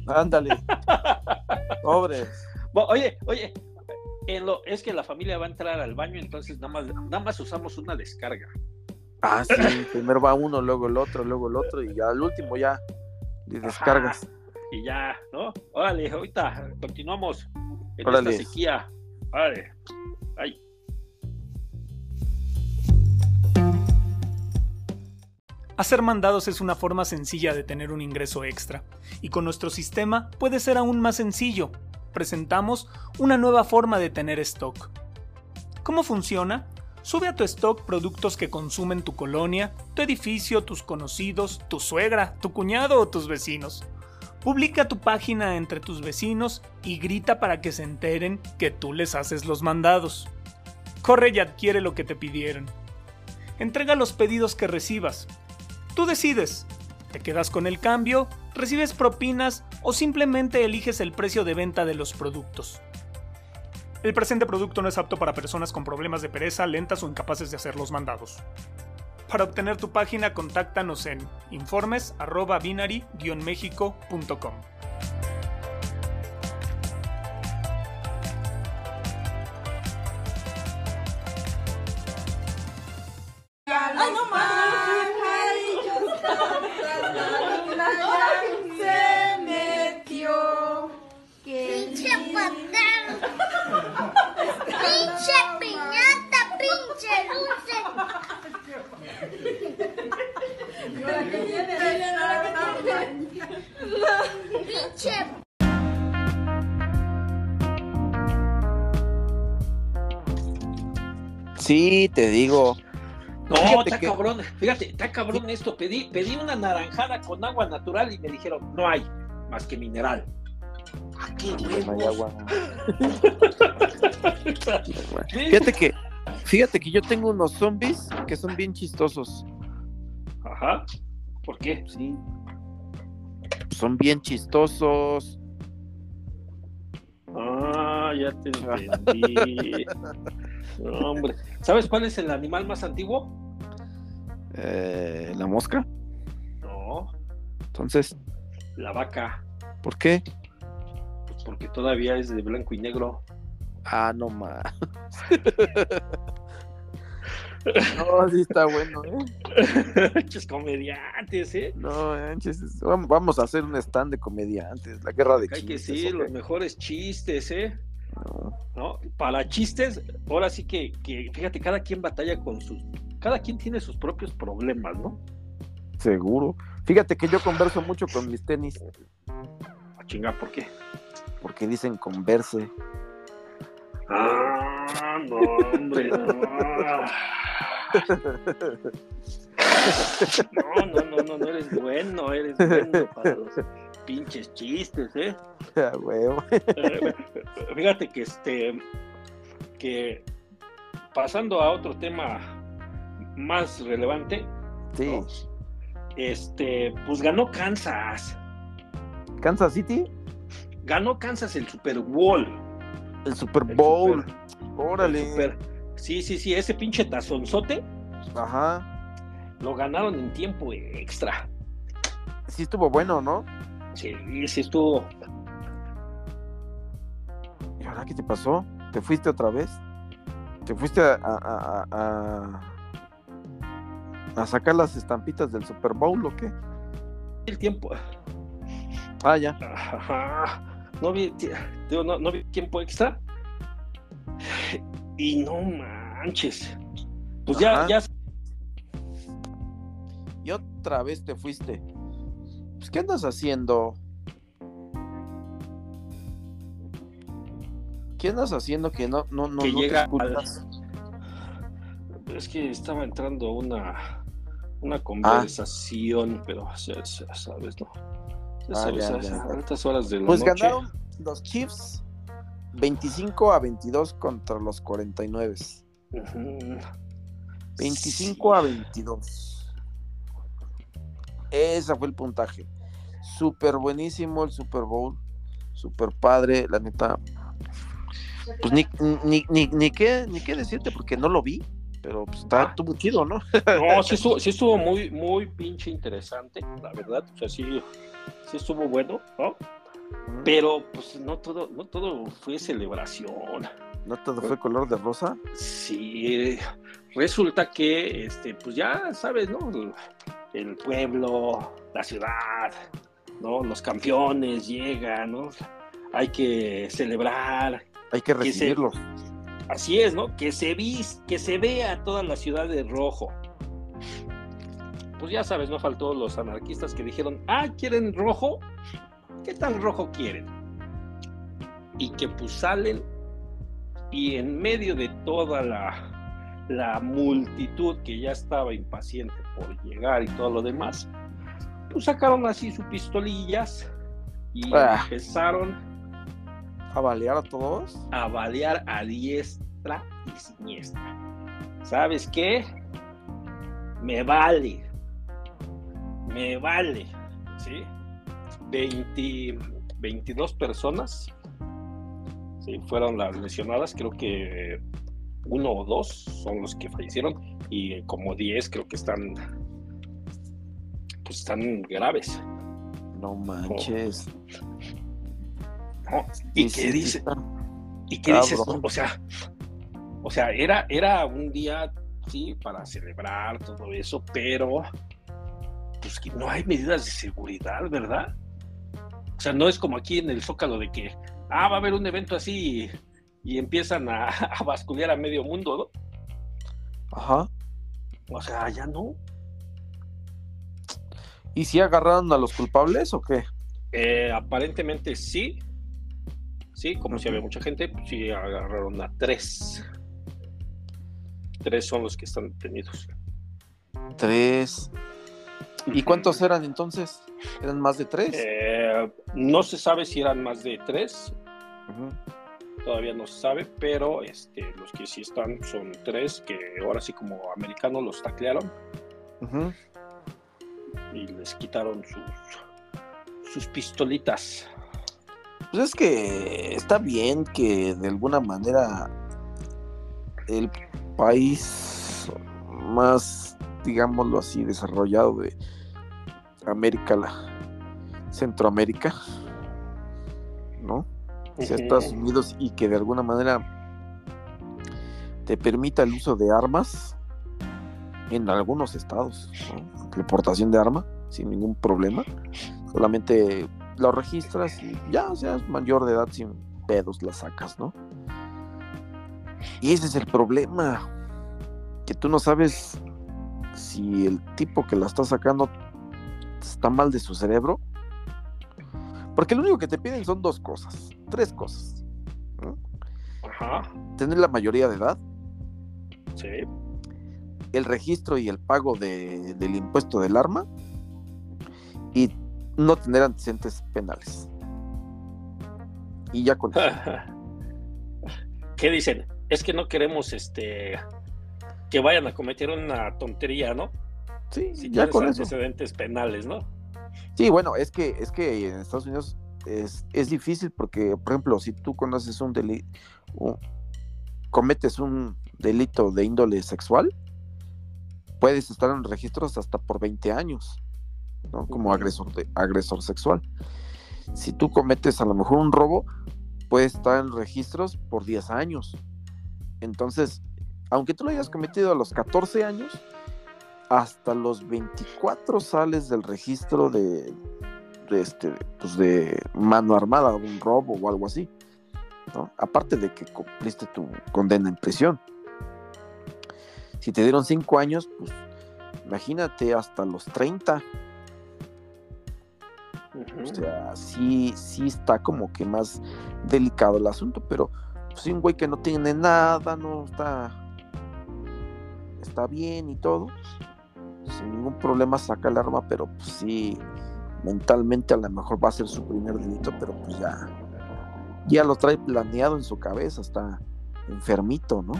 Ándale. Pobres. Bo- Oye, oye, en lo, es que la familia va a entrar al baño, entonces nada más, nada más usamos una descarga. Ah, sí. Primero va uno, luego el otro, luego el otro y ya al último ya descargas. Y ya, ¿no? Órale, ahorita continuamos en Órale. esta sequía. Órale. Hacer mandados es una forma sencilla de tener un ingreso extra, y con nuestro sistema puede ser aún más sencillo. Presentamos una nueva forma de tener stock. ¿Cómo funciona? Sube a tu stock productos que consumen tu colonia, tu edificio, tus conocidos, tu suegra, tu cuñado o tus vecinos. Publica tu página entre tus vecinos y grita para que se enteren que tú les haces los mandados. Corre y adquiere lo que te pidieron. Entrega los pedidos que recibas. Tú decides. ¿Te quedas con el cambio? ¿Recibes propinas o simplemente eliges el precio de venta de los productos? El presente producto no es apto para personas con problemas de pereza, lentas o incapaces de hacer los mandados. Para obtener tu página, contáctanos en informes.binary-mexico.com. Sí, te digo. No, Fíjate está que- cabrón, fíjate, está cabrón esto. Pedí, pedí una naranjada con agua natural y me dijeron, no hay, más que mineral. ¿A qué No hay agua. Fíjate que, fíjate que yo tengo unos zombies que son bien chistosos. Ajá. ¿Por qué? Sí. Son bien chistosos. Ah, ya te entendí. No, hombre. ¿Sabes cuál es el animal más antiguo? Eh, la mosca. No, Entonces, la vaca. ¿por qué? Pues porque todavía es de blanco y negro. Ah, no más. No, sí está bueno, ¿eh? Muchos comediantes, ¿eh? No, manches, es- vam- vamos a hacer un stand de comediantes, la guerra de Hay que chistes, decir ¿ok? los mejores chistes, ¿eh? No. ¿No? Para chistes, ahora sí que, que, fíjate, cada quien batalla con sus. Cada quien tiene sus propios problemas, ¿no? Seguro. Fíjate que yo converso mucho con mis tenis, A chingar, ¿por qué? porque dicen converse. Ah, no, hombre, no. No, no, no, no, no eres bueno, eres bueno para los pinches chistes, ¿eh? Ah, huevo. Fíjate que este, que pasando a otro tema más relevante, Sí. este, pues ganó Kansas, Kansas City, ganó Kansas el Super Bowl. El Super el Bowl. Super- Órale. el Super- sí, sí, sí, ese pinche tazonzote Ajá. lo ganaron en tiempo extra. Sí estuvo bueno, ¿no? Sí, sí estuvo. ¿Y ahora qué te pasó? ¿Te fuiste otra vez? ¿Te fuiste a, a, a, a- a sacar las estampitas del Super Bowl o qué? El tiempo. Ah, ya. Ajá. No vi, digo, no, no vi tiempo extra. Y no manches. Pues ya, Ajá. ya Y otra vez te fuiste. Pues, ¿qué andas haciendo? ¿Qué andas haciendo que no, no, no, que no te llega escuchas? al- Es que estaba entrando una, Ah. una conversación, pero sabes, ¿no? Ah, sabes, ya, a- ya. a altas horas de la Pues noche. ganaron los Chiefs 25 a 22 contra los 49. Ujú. 25 a 22. Ese fue el puntaje. Súper buenísimo el Super Bowl. Súper padre, la neta. Pues ni, ni, ni, ni qué, ni qué decirte porque no lo vi. Pero pues está Ah. estuvo chido, ¿no? No, sí estuvo, sí estuvo muy, muy pinche interesante, la verdad. O sea, sí, sí estuvo bueno, ¿no? Pero pues no todo, no todo fue celebración. ¿No todo fue color de rosa? Sí, resulta que, este, pues ya sabes, ¿no? El, el pueblo, la ciudad, ¿no? Los campeones llegan, ¿no? Hay que celebrar. Hay que Que se- recibirlos. Así es, ¿no? Que se vis, que se vea toda la ciudad de rojo. Pues ya sabes, no faltó los anarquistas que dijeron, ah, ¿quieren rojo? ¿Qué tan rojo quieren? Y que pues salen y en medio de toda la, la multitud que ya estaba impaciente por llegar y todo lo demás, pues sacaron así sus pistolillas y Ah. empezaron ¿A balear a todos? a balear a diestra y siniestra. ¿Sabes qué? Me vale. Me vale. ¿Sí? 20 22 personas sí, fueron las lesionadas. Creo que uno o dos son los que fallecieron y como 10 creo que están pues están graves. No manches. ¿no? Y sí dice. ¿Y qué dices? O sea, o sea, era, era un día, sí, para celebrar todo eso, pero pues que no hay medidas de seguridad, ¿verdad? O sea, no es como aquí en el Zócalo de que, ah, va a haber un evento así y, y empiezan a, a basculear a medio mundo, ¿no? Ajá. O sea, ya no. ¿Y si agarraron a los culpables o qué? Eh, aparentemente sí. Sí, como si había mucha gente, pues sí agarraron a tres. Tres son los que están detenidos. Tres. ¿Y cuántos eran entonces? ¿Eran más de tres? Eh, no se sabe si eran más de tres, todavía no se sabe, pero este, los que sí están son tres, que ahora sí como americanos los taclearon y les quitaron sus, sus pistolitas. Pues es que está bien que de alguna manera el país más, digámoslo así, desarrollado de América, la Centroamérica, ¿no? Estados Unidos y que de alguna manera te permita el uso de armas en algunos estados, ¿no? La portación de arma sin ningún problema, solamente lo registras y ya, o sea, mayor de edad sin pedos la sacas, ¿no? Y ese es el problema, que tú no sabes si el tipo que la está sacando está mal de su cerebro, porque lo único que te piden son dos cosas, tres cosas. Ajá, Tener la mayoría de edad, sí. el registro y el pago de- del impuesto del arma y no tener antecedentes penales. Y ya con eso. ¿Qué dicen? Es que no queremos este que vayan a cometer una tontería, ¿no? Sí, Si ya con eso. antecedentes penales, ¿no? Sí, bueno, es que, es que en Estados Unidos es, es difícil porque, por ejemplo, si tú conoces un delito, cometes un delito de índole sexual, puedes estar en registros hasta por 20 años, ¿no? Como agresor, de- agresor sexual. Si tú cometes a lo mejor un robo, puedes estar en registros por 10 años. Entonces, aunque tú lo hayas cometido a los 14 años, hasta los 24 sales del registro de, de este, pues de mano armada, un robo o algo así. ¿no? Aparte de que cumpliste tu condena en prisión. Si te dieron 5 años, pues imagínate hasta los 30. Ujú. O sea, sí, sí está como que más delicado el asunto, pero pues, si un güey que no tiene nada, no está, está bien y todo, sin ningún problema saca el arma, pero pues sí, mentalmente a lo mejor va a ser su primer delito, pero pues ya, ya lo trae planeado en su cabeza, está enfermito, ¿no?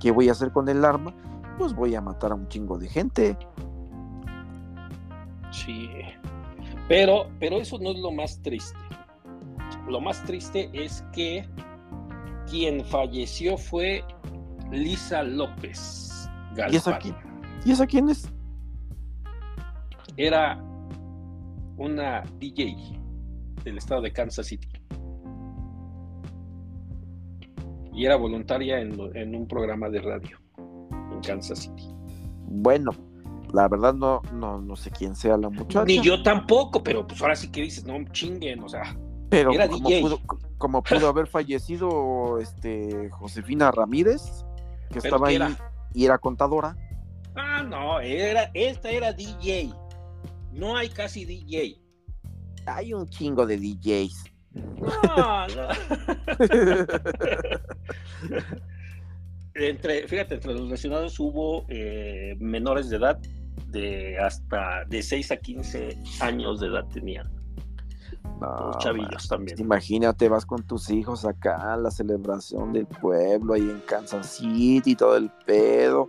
¿Qué voy a hacer con el arma? Pues voy a matar a un chingo de gente. Sí. Pero, pero eso no es lo más triste. Lo más triste es que quien falleció fue Lisa López ¿Y quién? ¿Y esa quién es? Era una DJ del estado de Kansas City. Y era voluntaria en, en un programa de radio en Kansas City. Bueno, la verdad no, no, no sé quién sea la muchacha. Ni yo tampoco, pero pues ahora sí que dices, no chinguen, o sea, Pero Era como DJ. pudo, como pudo haber fallecido este Josefina Ramírez, que ¿Pero estaba ahí era? y era contadora. Ah, no, era, esta era DJ. No hay casi DJ. Hay un chingo de DJs. No, no. entre, fíjate, entre los lesionados hubo eh, menores de edad de hasta de 6 a 15 años de edad tenían. No, Los chavillos man. también. Imagínate, vas con tus hijos acá a la celebración del pueblo ahí en Kansas City y todo el pedo.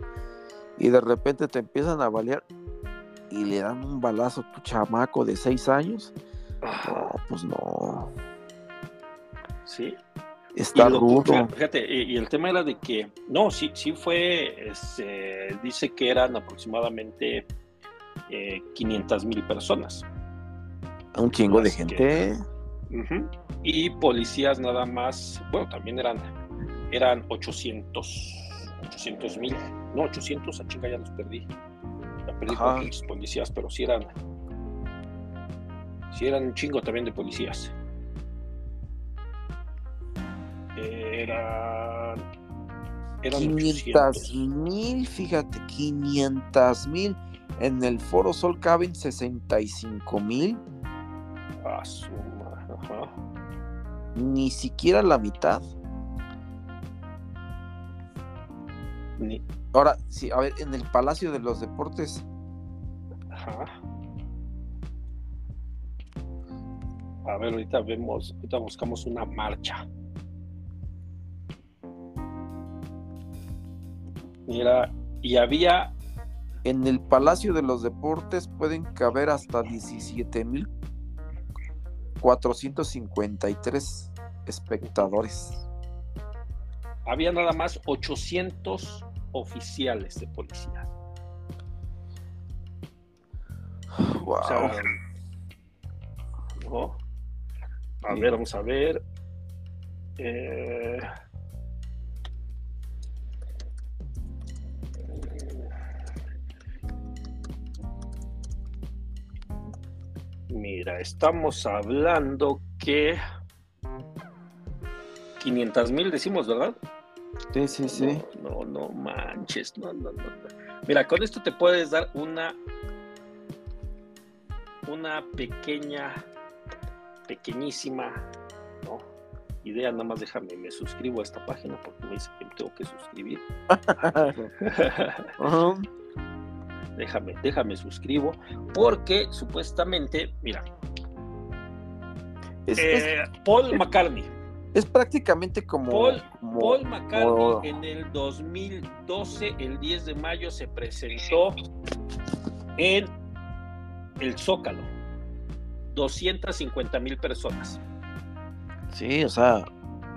Y de repente te empiezan a balear y le dan un balazo a tu chamaco de seis años. No, pues no. Sí. Está Y rudo. Fíjate, y, y el tema era de que, no, sí, sí fue, este, dice que eran aproximadamente 500 mil personas. Un chingo de gente. Ujú. Y policías nada más, bueno, también eran, eran 800, 800 mil, no, 800, a chinga ya los perdí. Ya perdí Ajá. con pinches policías, pero sí eran, sí eran un chingo también de policías. Eran, eran 500 800. mil, fíjate, 500 mil. En el Foro Sol caben 65 mil. Ajá. Ni siquiera la mitad. Ni- Ahora, sí, a ver, en el Palacio de los Deportes, Ajá. A ver, ahorita vemos, ahorita buscamos una marcha. Mira, y había, en el Palacio de los Deportes pueden caber hasta 17 mil 453 espectadores. había nada más 800 oficiales de policía. Wow. O sea, ¿no? A ver, vamos a ver. Eh, Mira, estamos hablando que 500 mil decimos, ¿verdad? Sí, sí, sí. No, no, no manches, no, no, no. Mira, con esto te puedes dar una una pequeña, pequeñísima, ¿no? Idea, nada más déjame, me suscribo a esta página porque me dice que me tengo que suscribir. Déjame, déjame suscribo, porque supuestamente, mira, Es, es- eh, Paul McCartney, es prácticamente como, Paul- como- Paul McCartney como- en el 2012, el 10 de mayo, se presentó en el Zócalo. 250 mil personas. Sí, o sea,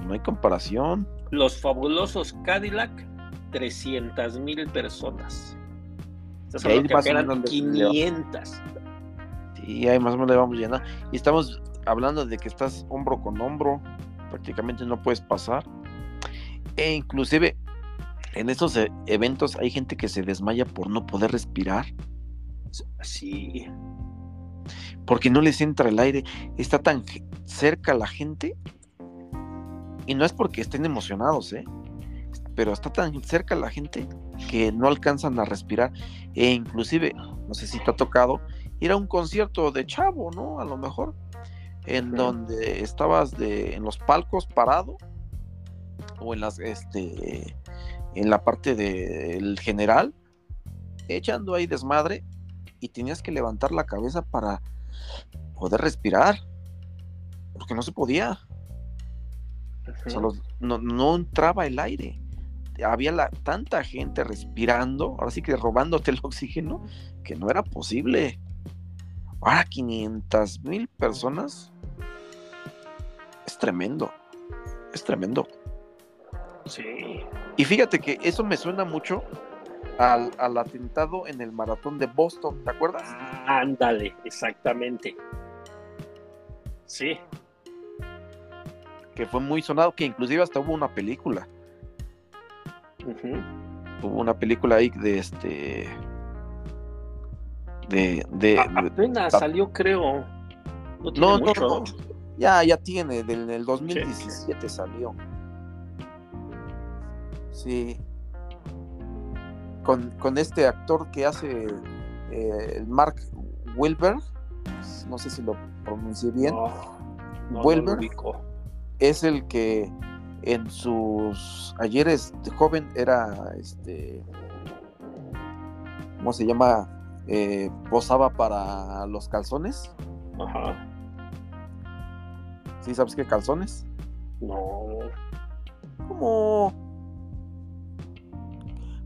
no hay comparación. Los fabulosos Cadillac, 300 mil personas. Estás Y hablando que eran menos le- 500. Sí, ahí más o menos le vamos llenar. Y estamos hablando de que estás hombro con hombro, prácticamente no puedes pasar. E inclusive en estos e- eventos hay gente que se desmaya por no poder respirar, Sí. porque no les entra el aire. Está tan cerca la gente. Y no es porque estén emocionados, ¿eh? Pero está tan cerca la gente que no alcanzan a respirar. E inclusive, no sé si te ha tocado, ir a un concierto de chavo, ¿no? A lo mejor. En donde estabas de, en los palcos parado. O en las, este, en la parte del general. Echando ahí desmadre. Y tenías que levantar la cabeza para poder respirar. Porque no se podía. O sea, los- no, no entraba el aire. Había la, tanta gente respirando, ahora sí que robándote el oxígeno, que no era posible. Ahora 500 mil personas. Es tremendo. Es tremendo. Sí. Y fíjate que eso me suena mucho al, al atentado en el maratón de Boston, ¿te acuerdas? Ándale, exactamente. Sí. Que fue muy sonado, que inclusive hasta hubo una película. Hubo una película ahí de este. De. de, A- de- apenas salió, creo. No tiene No, no. Ya, ya tiene, del el 2017 salió. Sí. Con, con este actor que hace eh, el Mark Wilberg, no sé si lo pronuncié bien, No, no, no Wilber. es el que en sus ayeres de joven era este ¿cómo se llama? Eh, posaba para los calzones. Ajá. ¿Sí sabes qué calzones? No. Como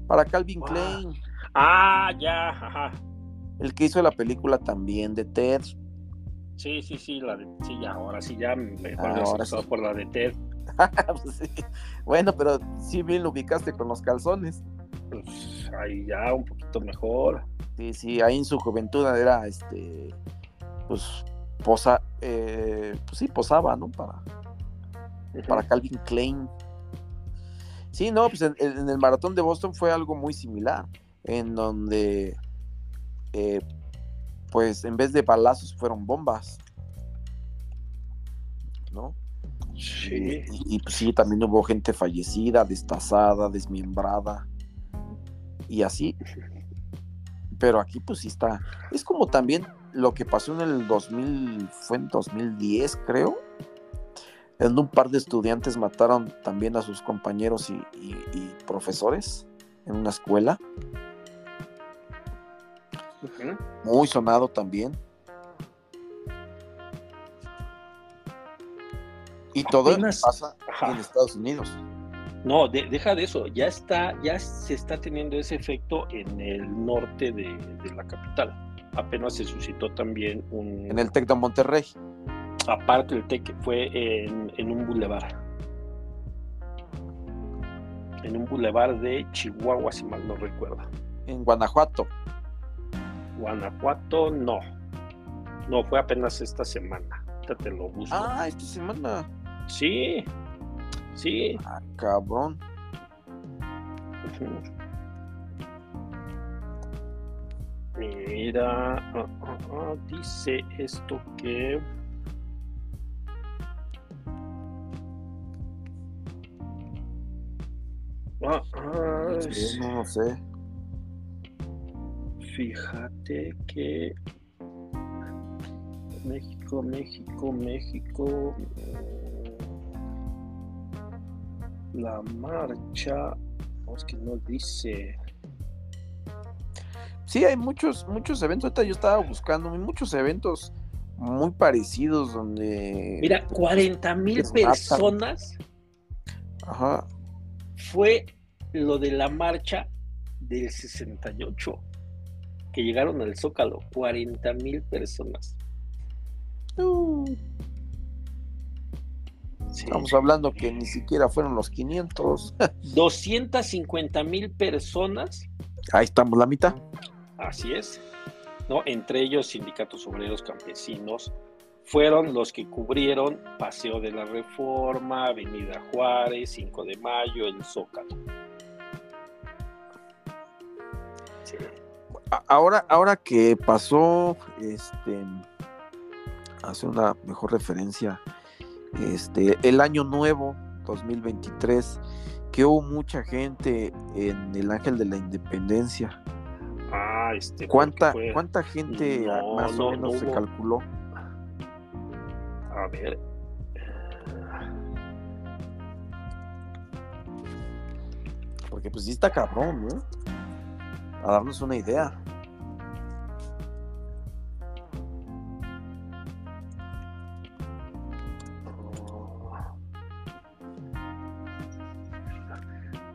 para Calvin Wow. Klein, Ah, ya, ajá. el que hizo la película también de Ted. Sí, sí, sí, la de, sí, ya, ahora sí ya me Ahora acuerdo sí. por la de Ted. Pues sí. Bueno, pero sí bien lo ubicaste con los calzones. Pues ahí ya un poquito mejor. Sí, sí, ahí en su juventud era este, pues, posa, eh, pues sí, posaba, ¿no? Para, para Calvin Klein. Sí, no, pues en, en el maratón de Boston fue algo muy similar, en donde, eh, pues en vez de balazos fueron bombas, ¿no? Sí. Y, y, pues sí, también hubo gente fallecida, destazada, desmembrada y así. Pero aquí pues sí está. Es como también lo que pasó en el 2000, fue en 2010 creo, en donde un par de estudiantes mataron también a sus compañeros y, y- y profesores en una escuela. Ujú. Muy sonado también. Y todo Apenas- pasa Ajá. en Estados Unidos. No, de- deja de eso. Ya está, ya se está teniendo ese efecto en el norte de, de la capital. Apenas se suscitó también un. En el Tec de Monterrey. Aparte del TEC, fue en, en un bulevar. En un bulevar de Chihuahua, si mal no recuerdo. En Guanajuato. Guanajuato, no. No, fue apenas esta semana. Ahorita te lo busco. Ah, esta semana. Sí, sí. Ah, cabrón. Mira, ah, ah, ah, dice esto que... Sí, no sé. Fíjate que México, México, México. mm, La marcha. es que no dice. Sí, hay muchos, muchos eventos. Ahorita yo estaba buscando muchos eventos muy parecidos donde. Mira, 40 mil personas Ajá. fue lo de la marcha del 68 que llegaron al Zócalo. 40 mil personas. Uh, Sí. estamos hablando que ni siquiera fueron los 500. 250 mil personas Ahí estamos, la mitad. Así es, ¿no? Entre ellos sindicatos obreros campesinos fueron los que cubrieron Paseo de la Reforma, Avenida Juárez, 5 de Mayo, el Zócalo. Ahora, ahora que pasó, este, hace una mejor referencia, este, el año nuevo 2023, que hubo mucha gente en el Ángel de la Independencia. Ah, este. ¿Cuánta, cuánta gente No, más no, o menos no se calculó? A ver. Porque pues sí está cabrón, ¿no? A darnos una idea.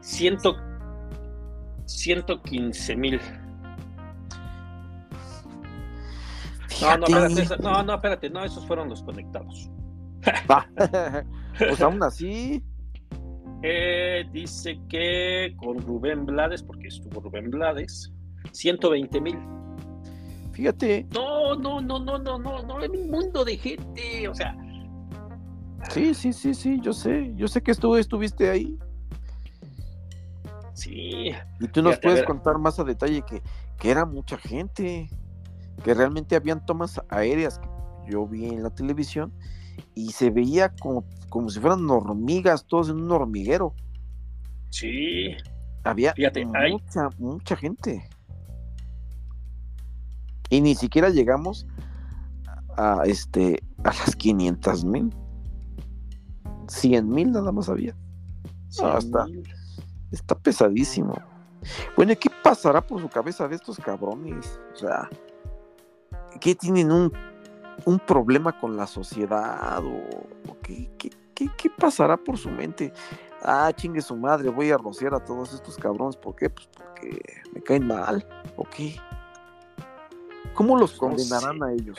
Ciento, 115 mil. No, no, espérate, no, no, espérate, no, esos fueron los conectados. pues aún así, Eh, dice que con Rubén Blades, porque estuvo Rubén Blades, 120 mil. fíjate, No, no, no, no, no, no, no, en un mundo de gente, o sea, sí, sí, sí, sí, yo sé, yo sé que estuvo, estuviste ahí. sí, Y tú nos Fíjate, puedes contar más a detalle que, que era mucha gente, que realmente habían tomas aéreas que yo vi en la televisión y se veía como, como si fueran hormigas, todos en un hormiguero. sí, Había Fíjate, hay- mucha, mucha gente. Y ni siquiera llegamos a, este, a las 500 mil. 100 mil nada más había. 100 está. Está pesadísimo. Bueno, ¿y qué pasará por su cabeza de estos cabrones? O sea, ¿qué tienen un un problema con la sociedad o, o qué, qué- qué- qué pasará por su mente. Ah, chingue su madre, voy a rociar a todos estos cabrones. ¿Por qué? Pues porque me caen mal. ¿O qué? ¿Cómo los No condenarán sé. a ellos?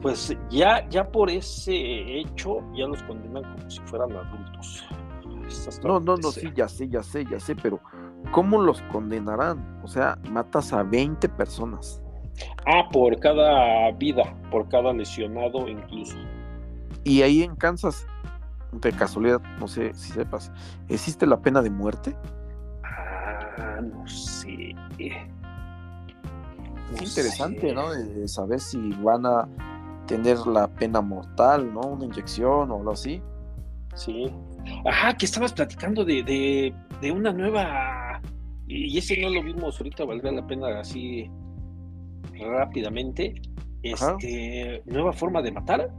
Pues ya, ya por ese hecho, ya los condenan como si fueran adultos. No, no, no, sí, ya sé, ya sé, ya sé, pero ¿cómo los condenarán? O sea, matas a 20 personas. Ah, por cada vida, por cada lesionado incluso. Y ahí en Kansas, de casualidad, no sé si sepas, ¿existe la pena de muerte? Ah, no sé. No Es interesante, sé. ¿no? De, saber si van a tener la pena mortal, ¿no? Una inyección o algo así. Sí. Ajá, que estabas platicando de, de, de una nueva. Y ese no lo vimos ahorita, valdría la pena así rápidamente. Ajá. Este, nueva forma de matar.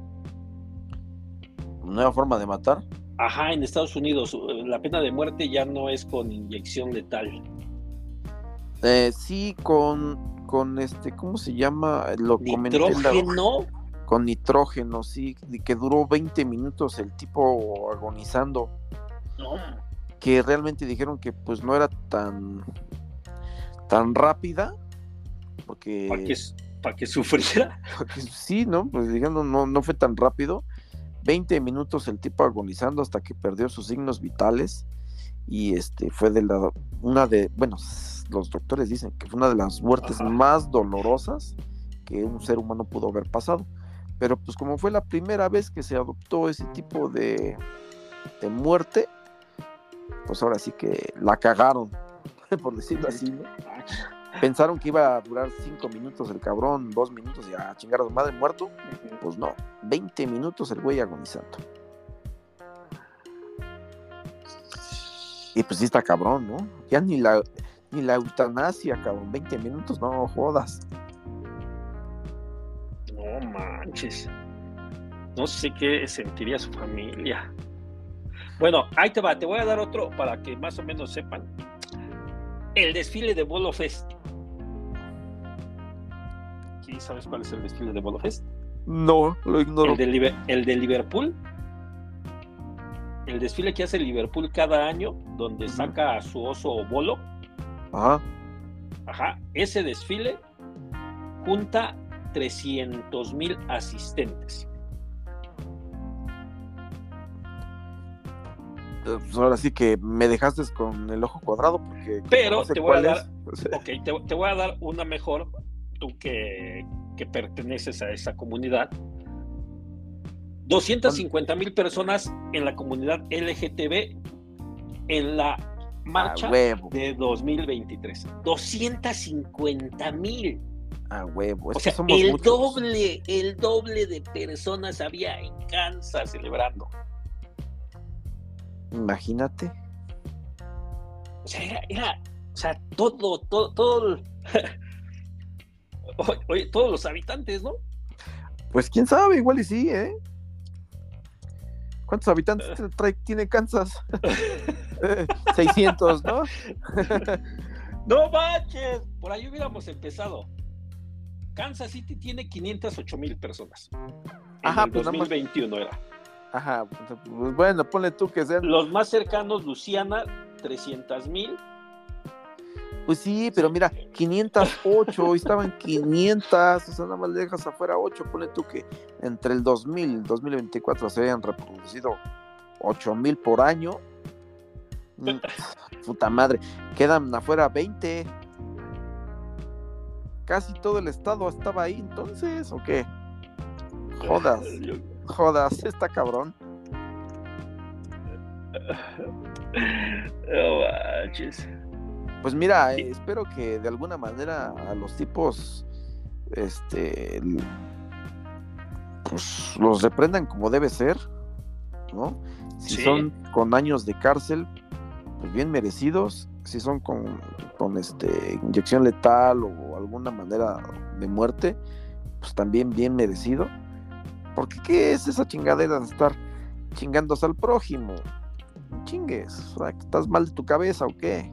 Nueva forma de matar. Ajá, en Estados Unidos la pena de muerte ya no es con inyección letal. Eh, sí, con, con este, ¿cómo se llama? Lo la- Nitrógeno. con nitrógeno, sí, que duró 20 minutos el tipo agonizando. No, que realmente dijeron que pues no era tan tan rápida porque, para que, para que sufriera. porque sí no pues dijeron no no fue tan rápido 20 minutos el tipo agonizando hasta que perdió sus signos vitales y este fue de la una de bueno los doctores dicen que fue una de las muertes Ajá. más dolorosas que un ser humano pudo haber pasado pero pues como fue la primera vez que se adoptó ese tipo de, de muerte pues ahora sí que la cagaron por decirlo así ¿no? pensaron que iba a durar cinco minutos el cabrón dos minutos y a chingar a su madre muerto pues no 20 minutos el güey agonizando y pues sí está cabrón no ya ni la ni la eutanasia cabrón 20 minutos no jodas No manches. No sé qué sentiría su familia. Bueno, ahí te va, te voy a dar otro para que más o menos sepan. El desfile de Bolo Fest. ¿Sí sabes cuál es el desfile de Bolo Fest? no lo ignoro El de, Liber- el de Liverpool. El desfile que hace Liverpool cada año, donde saca a su oso Bolo. ajá Ajá, ese desfile junta 300 mil asistentes. Pues ahora sí que me dejaste con el ojo cuadrado porque Pero no sé te voy a dar- es, pues, Ok, te, te voy a dar una mejor, tú que, que perteneces a esa comunidad. 250 mil personas en la comunidad LGTB en la marcha de 2023. 250 mil. a huevo es O sea, somos el muchos. doble, el doble de personas había en Kansas celebrando. Imagínate O sea, era, era o sea, todo, todo, todo. Oye, todos los habitantes, ¿no? Pues quién sabe, igual y sí, ¿eh? ¿Cuántos habitantes trae- tiene Kansas? Eh, 600, ¿no? No manches, por ahí hubiéramos empezado. Kansas City tiene 508 mil personas. En Ajá, el pues nada más- 2021 era. Ajá, pues bueno, ponle tú que sean. Los más cercanos, Luciana, 300 mil. Pues sí, pero mira, 508, y estaban 500, o sea, nada más le dejas afuera 8, ponle tú que entre el 2000 y el 2024 se hayan reproducido 8000 por año. Mm, Puta madre, quedan afuera 20. Casi todo el estado estaba ahí entonces, ¿o qué? Jodas, jodas, está cabrón. No manches. Pues mira, eh, espero que de alguna manera a los tipos, este, pues los reprendan como debe ser, ¿no? Si Sí. son con años de cárcel, pues bien merecidos. Si son con, con este inyección letal o alguna manera de muerte, pues también bien merecido. Porque qué es esa chingadera de estar chingándose al prójimo? Chingues, ¿estás mal de tu cabeza o qué?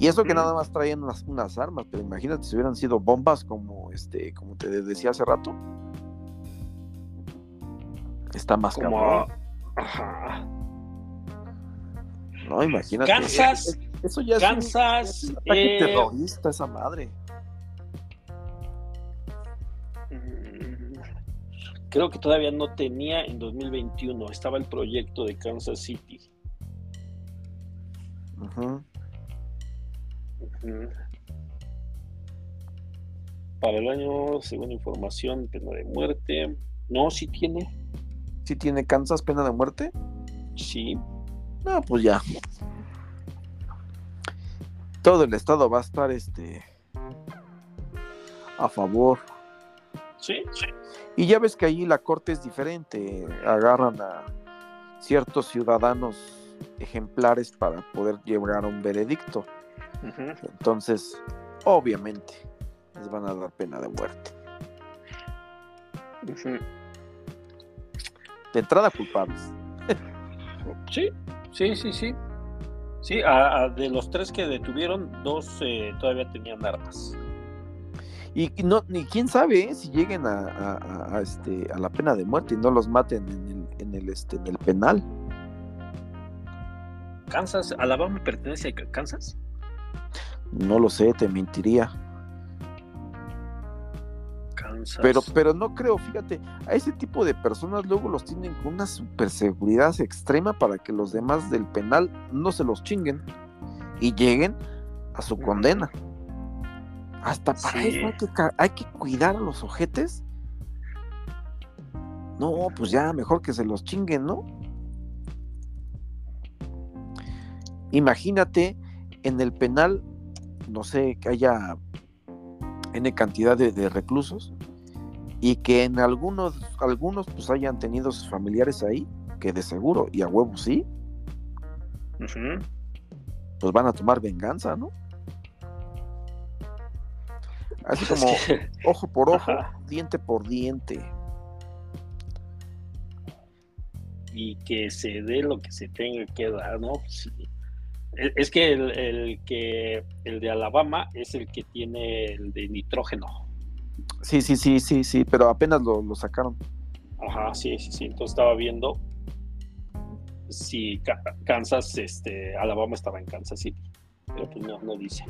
Y eso que nada más traían unas, unas armas, pero imagínate si hubieran sido bombas como este, como te decía hace rato. Está más Como. cabrón, Ajá. ¿no? Imagínate. Kansas, Es- eso ya es un- es un ataque eh, terrorista esa madre. Creo que todavía no tenía en 2021. Estaba el proyecto de Kansas City. Para el año, según información, pena de muerte. No, sí tiene. ¿Sí tiene Kansas pena de muerte? Sí. No, pues ya. Todo el estado va a estar este a favor. Sí, sí. Y ya ves que allí la corte es diferente. Agarran a ciertos ciudadanos ejemplares para poder llegar a un veredicto. Entonces, obviamente, les van a dar pena de muerte. De entrada culpables. Sí, sí, sí, sí. Sí, a- a- de los tres que detuvieron, dos eh, todavía tenían armas. Y no, ni quién sabe eh, si lleguen a, a- a- a, este, a la pena de muerte y no los maten en el, en el, este, en el penal. Kansas, Alabama pertenece a Kansas. No lo sé, te mentiría. Kansas. Pero, pero no creo, fíjate, a ese tipo de personas luego los tienen con una super seguridad extrema para que los demás del penal no se los chinguen y lleguen a su condena. Hasta para Sí. eso hay que, hay que cuidar a los ojetes. No, pues ya, mejor que se los chinguen, ¿no? Imagínate en el penal, no sé, que haya N cantidad de, de reclusos y que en algunos, algunos pues hayan tenido sus familiares ahí, que de seguro, y a huevo sí, pues van a tomar venganza, ¿no? Así Es como que- ojo por ojo, Ajá. diente por diente. y que se dé lo que se tenga que dar, ¿no? Sí. Es es que el, el que el de Alabama es el que tiene el de nitrógeno. Sí, sí, sí, sí, sí, pero apenas lo, lo sacaron. Ajá, sí, sí, sí. Entonces estaba viendo si Kansas, este, Alabama estaba en Kansas City. Pero pues no, no dice.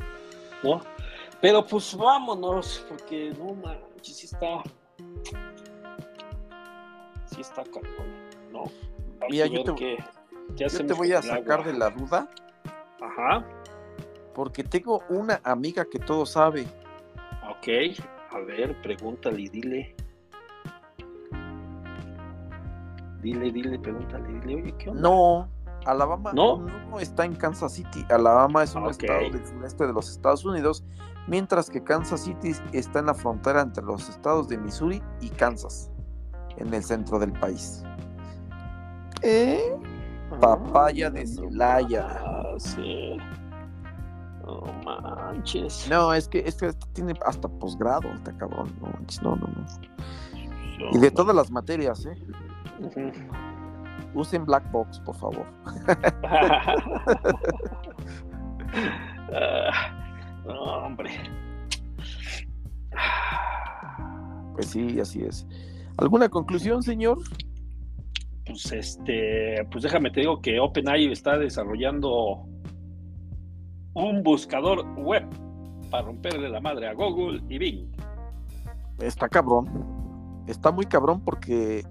¿No? Pero pues vámonos, porque no manches, sí está. Sí está cabrón, ¿no? Mira, yo te- qué- qué Yo te hacemos voy a sacar agua. de la duda Ajá, porque tengo una amiga que todo sabe. ok. A ver, pregúntale y dile. Dile, dile, pregúntale, dile, oye, ¿qué onda? No, Alabama ¿No? no, está en Kansas City. Alabama es un estado del sureste de los Estados Unidos, mientras que Kansas City está en la frontera entre los estados de Missouri y Kansas, en el centro del país. ¿Eh? Papaya de Celaya. Ah, sí. No manches. No, es que, es que tiene hasta posgrado, está cabrón. No, manches, no, no, no. Y de todas las materias, ¿eh? Ujú. Usen Black Box, por favor. Ah, no, hombre. Pues sí, así es. ¿Alguna conclusión, señor? Pues este, pues déjame te digo que OpenAI está desarrollando un buscador web para romperle la madre a Google y Bing. Está cabrón. Está muy cabrón porque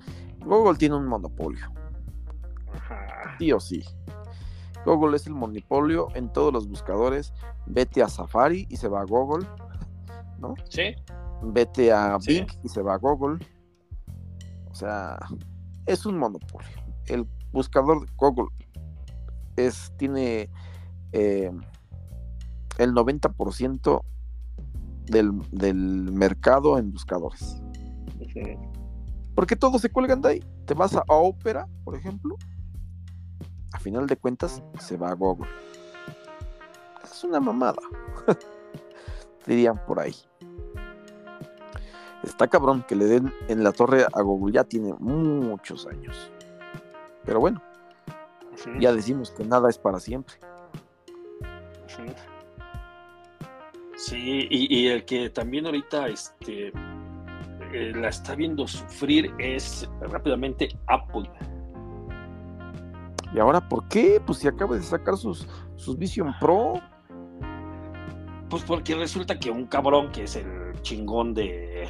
Google tiene un monopolio. Sí o sí. Google es el monopolio en todos los buscadores. Vete a Safari y se va a Google. ¿Sí? Vete a Sí. Bing y se va a Google. O sea, es un monopolio. El buscador de Google es, tiene eh, el 90% del, del mercado en buscadores. Ujú. Porque todos se cuelgan de ahí. Te vas a Opera, por ejemplo. Final de cuentas, se va a Google. Es una mamada. Dirían por ahí. Está cabrón que le den en la torre a Google. Ya tiene muchos años. Pero bueno, ya decimos que nada es para siempre. Sí, y, y el que también ahorita este, eh, la está viendo sufrir es rápidamente Apple. ¿Y ahora por qué? Pues si acaba de sacar sus, sus Vision Pro. Pues porque resulta que un cabrón que es el chingón de,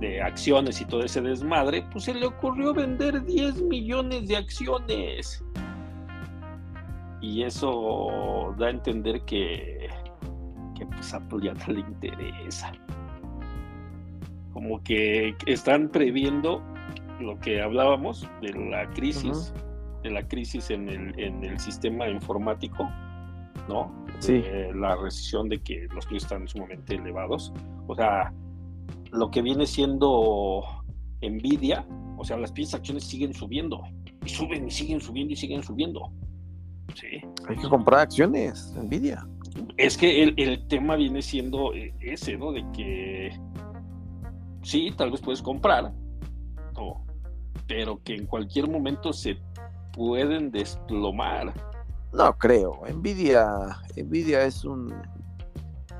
de acciones y todo ese desmadre, pues se le ocurrió vender 10 millones de acciones. Y eso da a entender que, que pues Apple ya no le interesa. Como que están previendo lo que hablábamos de la crisis, de la crisis en el, en el sistema informático, ¿no? Sí. De la recesión de que los precios están sumamente elevados. O sea, lo que viene siendo Nvidia, o sea, las pinches acciones siguen subiendo, y suben y siguen subiendo y siguen subiendo. Sí. Hay que comprar acciones, Nvidia. Es que el, el tema viene siendo eh, ese, ¿no? De que sí, tal vez puedes comprar, ¿no? pero que en cualquier momento se pueden desplomar. No creo. Nvidia, Nvidia es un,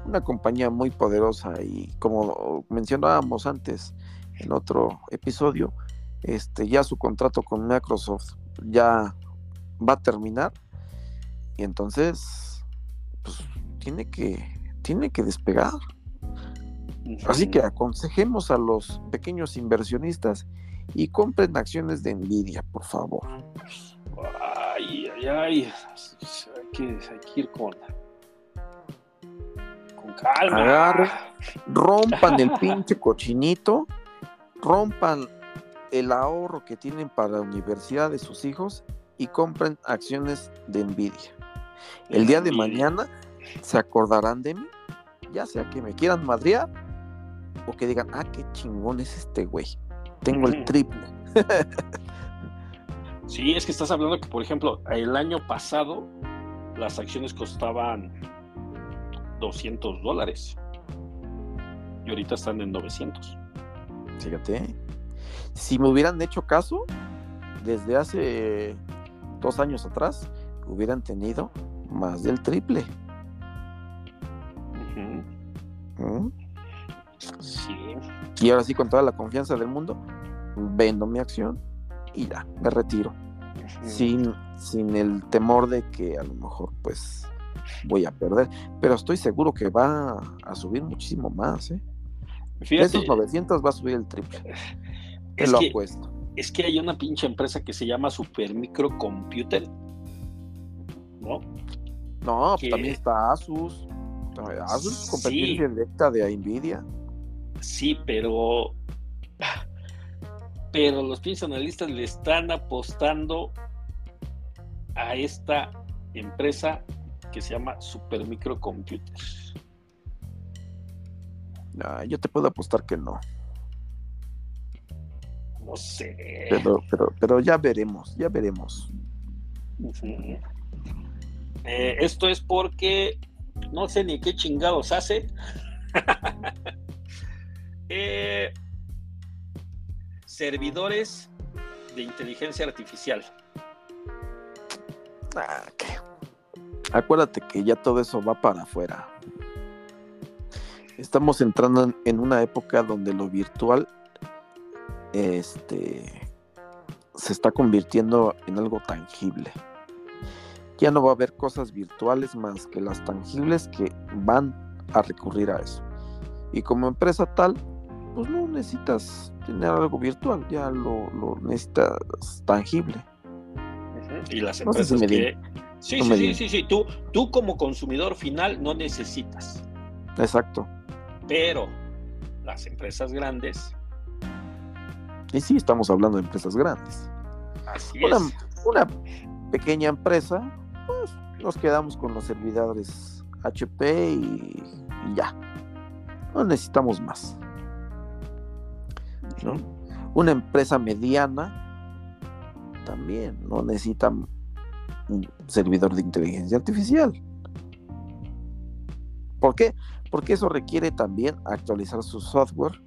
una compañía muy poderosa y como mencionábamos antes en otro episodio, este, ya su contrato con Microsoft ya va a terminar y entonces pues, tiene que tiene que despegar. Así que aconsejemos a los pequeños inversionistas y compren acciones de Nvidia, por favor. Ay, ay, ay. Hay que, hay que ir con, con calma. Agarren, rompan el pinche cochinito, rompan el ahorro que tienen para la universidad de sus hijos y compren acciones de Nvidia. El día de mañana se acordarán de mí, ya sea que me quieran madrear o que digan, ah, qué chingón es este güey. Tengo el triple. Sí, es que estás hablando que, por ejemplo, el año pasado las acciones costaban 200 dólares y ahorita están en 900. Fíjate. Si me hubieran hecho caso, desde hace dos años atrás, hubieran tenido más del triple. ¿Mm? Sí. Y ahora sí, con toda la confianza del mundo, vendo mi acción y ya, me retiro. Sin, sin el temor de que a lo mejor pues voy a perder. Pero estoy seguro que va a subir muchísimo más. ¿eh? De Fíjate, esos 900 va a subir el triple. Te es lo que, apuesto. es que hay una pinche empresa que se llama Supermicrocomputer, ¿no? No, pues que- también está Asus. Asus Sí. competencia directa de Nvidia. Sí, pero. Pero los pinches analistas le están apostando a esta empresa que se llama Supermicrocomputer. Ah, yo te puedo apostar que no. No sé. Pero, pero, pero ya veremos, ya veremos. Eh, esto es porque no sé ni qué chingados hace. Eh, servidores de inteligencia artificial. Ah, ¿qué? Acuérdate que ya todo eso va para afuera. Estamos entrando en- en una época donde lo virtual este, se está convirtiendo en algo tangible. Ya no va a haber cosas virtuales más que las tangibles que van a recurrir a eso. Y como empresa tal, pues no necesitas tener algo virtual, ya lo, lo necesitas tangible. Y las No sé si empresas que. Sí, no sí, sí, sí, sí. Tú, tú como consumidor final no necesitas. Exacto. Pero las empresas grandes, Y sí, estamos hablando de empresas grandes. así Una, es. una pequeña empresa, pues nos quedamos con los servidores HP y, y ya. No necesitamos más. ¿No? Una empresa mediana también no necesita un servidor de inteligencia artificial. ¿Por qué? Porque eso requiere también actualizar su software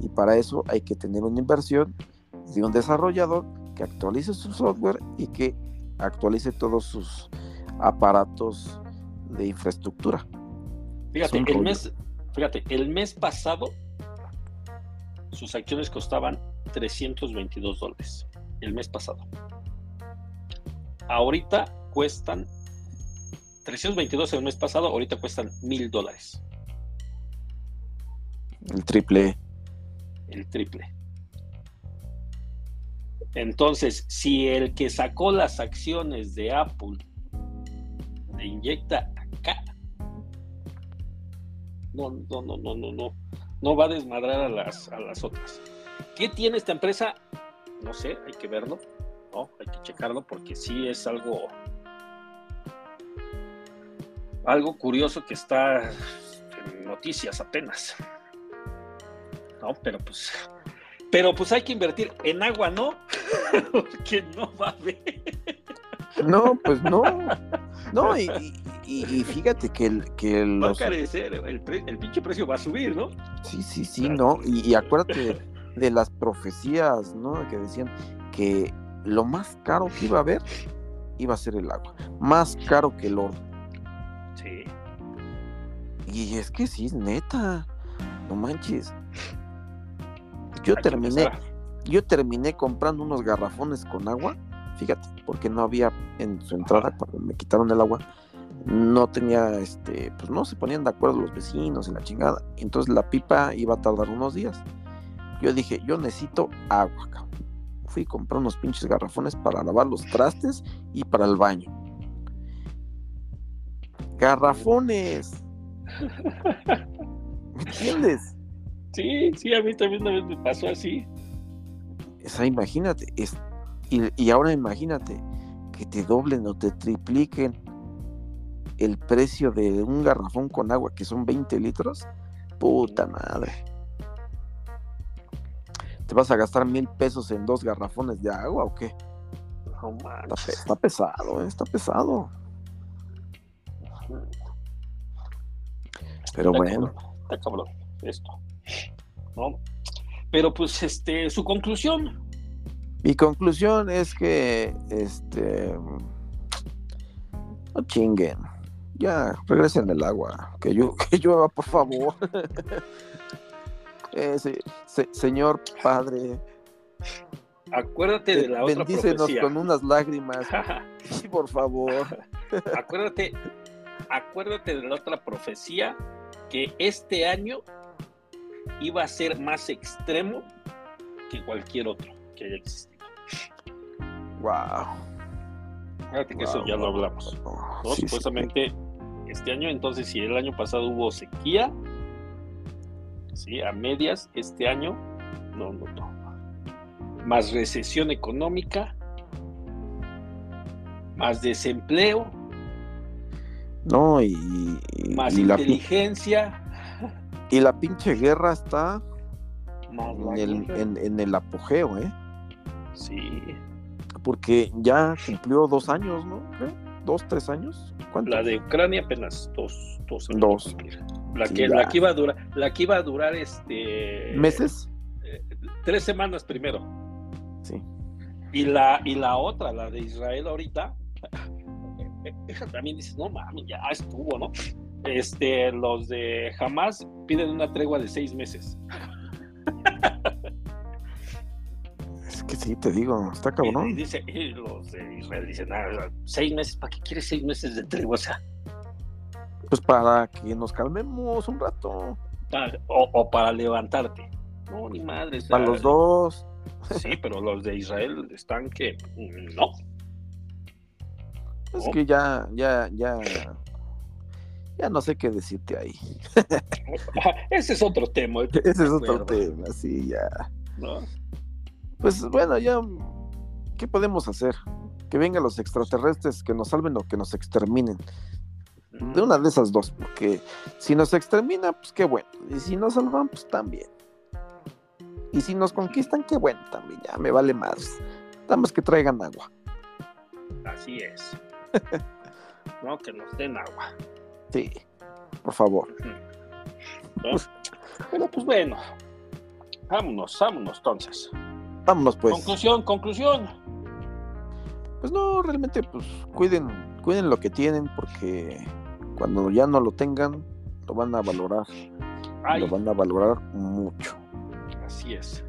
y para eso hay que tener una inversión de un desarrollador que actualice su software y que actualice todos sus aparatos de infraestructura. El mes, fíjate, el mes pasado sus acciones costaban 322 dólares. El mes pasado. Ahorita cuestan 322 el mes pasado, ahorita cuestan mil dólares, El triple. el triple. Entonces, si el que sacó las acciones de Apple le inyecta acá, no, no, no, no, no, no, no va a desmadrar a las, a las otras. ¿Qué tiene esta empresa? No sé, hay que verlo, ¿no? Hay que checarlo porque sí es algo, algo curioso que está en noticias apenas. No, pero pues, pero pues hay que invertir en agua, ¿no? Porque no va a haber. No, pues no. No, y, y- fíjate que, el, que Va a los... carecer, el, pre- el pinche precio va a subir, ¿no? Sí, sí, sí, no. Y, y acuérdate de las profecías, ¿no? Que decían que lo más caro que iba a haber iba a ser el agua. Más caro que el oro. Sí. Y es que sí, es neta. No manches. Yo Hay terminé, yo terminé comprando unos garrafones con agua, fíjate, porque no había en su entrada cuando me quitaron el agua, no tenía, este, pues no se ponían de acuerdo los vecinos y la chingada. Entonces la pipa iba a tardar unos días. Yo dije, yo necesito agua, cabrón. Fui a comprar unos pinches garrafones para lavar los trastes y para el baño. Garrafones. ¿Me entiendes? Sí, sí, a mí también una vez me pasó así. O sea, imagínate, es, y, y ahora imagínate que te doblen o te tripliquen el precio de un garrafón con agua que son 20 litros. Puta madre. ¿Te vas a gastar mil pesos en dos garrafones de agua o qué? No Está, pesado, ¿eh? está pesado. Pero Está bueno, cabrón, Está cabrón esto. ¿No? Pero pues este, su conclusión. Mi conclusión es que, este, no chinguen, ya regresen el agua, que, yo, que llueva, por favor. Eh, se- se- señor Padre, Acuérdate de la otra bendícenos profecía. con unas lágrimas, sí, por favor. acuérdate, acuérdate de la otra profecía que este año iba a ser más extremo que cualquier otro que haya existido. Wow. Acuérdate que eso ya lo hablamos. ¿no? Supuestamente este año, entonces si el año pasado hubo sequía, sí, a medias, este año, no, no, no. Más recesión económica, más desempleo, No, y, y- más y la, pi- inteligencia, y la pinche guerra está en el, en el apogeo, ¿eh? Sí, Porque ya cumplió dos años, ¿no? ¿Qué? ¿Dos, tres años? ¿Cuánto? la de Ucrania apenas dos, dos, años Dos. La Sí, que, la que iba a durar, la que iba a durar este ¿Meses? eh, tres semanas primero. Sí. Y la, y la otra, la de Israel ahorita, también dices, no mames, ya estuvo, ¿no? Este, los de Hamas piden una tregua de seis meses. Que sí, te digo, está Y, y cabrón. dice, y los de Israel dicen, "Ah, seis meses, ¿para qué quieres seis meses de tregua? O sea, Pues para que nos calmemos un rato. para- o, o para levantarte. No, ni madre. Para los dos. Sí, pero los de Israel están que no. Es No. que ya, ya, ya. Ya no sé qué decirte ahí. Ese es otro tema. Ese es otro tema, sí, ya. ¿no? Pues bueno, ya. ¿Qué podemos hacer? Que vengan los extraterrestres, que nos salven o que nos exterminen. De una de esas dos, porque si nos extermina, pues qué bueno. Y si nos salvan, pues también. Y si nos conquistan, qué bueno también. Ya me vale más. Nada más que traigan agua. Así es. no, que nos den agua. Sí, por favor. ¿no? Pero pues bueno. Vámonos, vámonos entonces. Vámonos pues. Conclusión, conclusión. Pues no, realmente, pues cuiden, cuiden lo que tienen, porque cuando ya no lo tengan, lo van a valorar, Ay, lo van a valorar mucho. así es.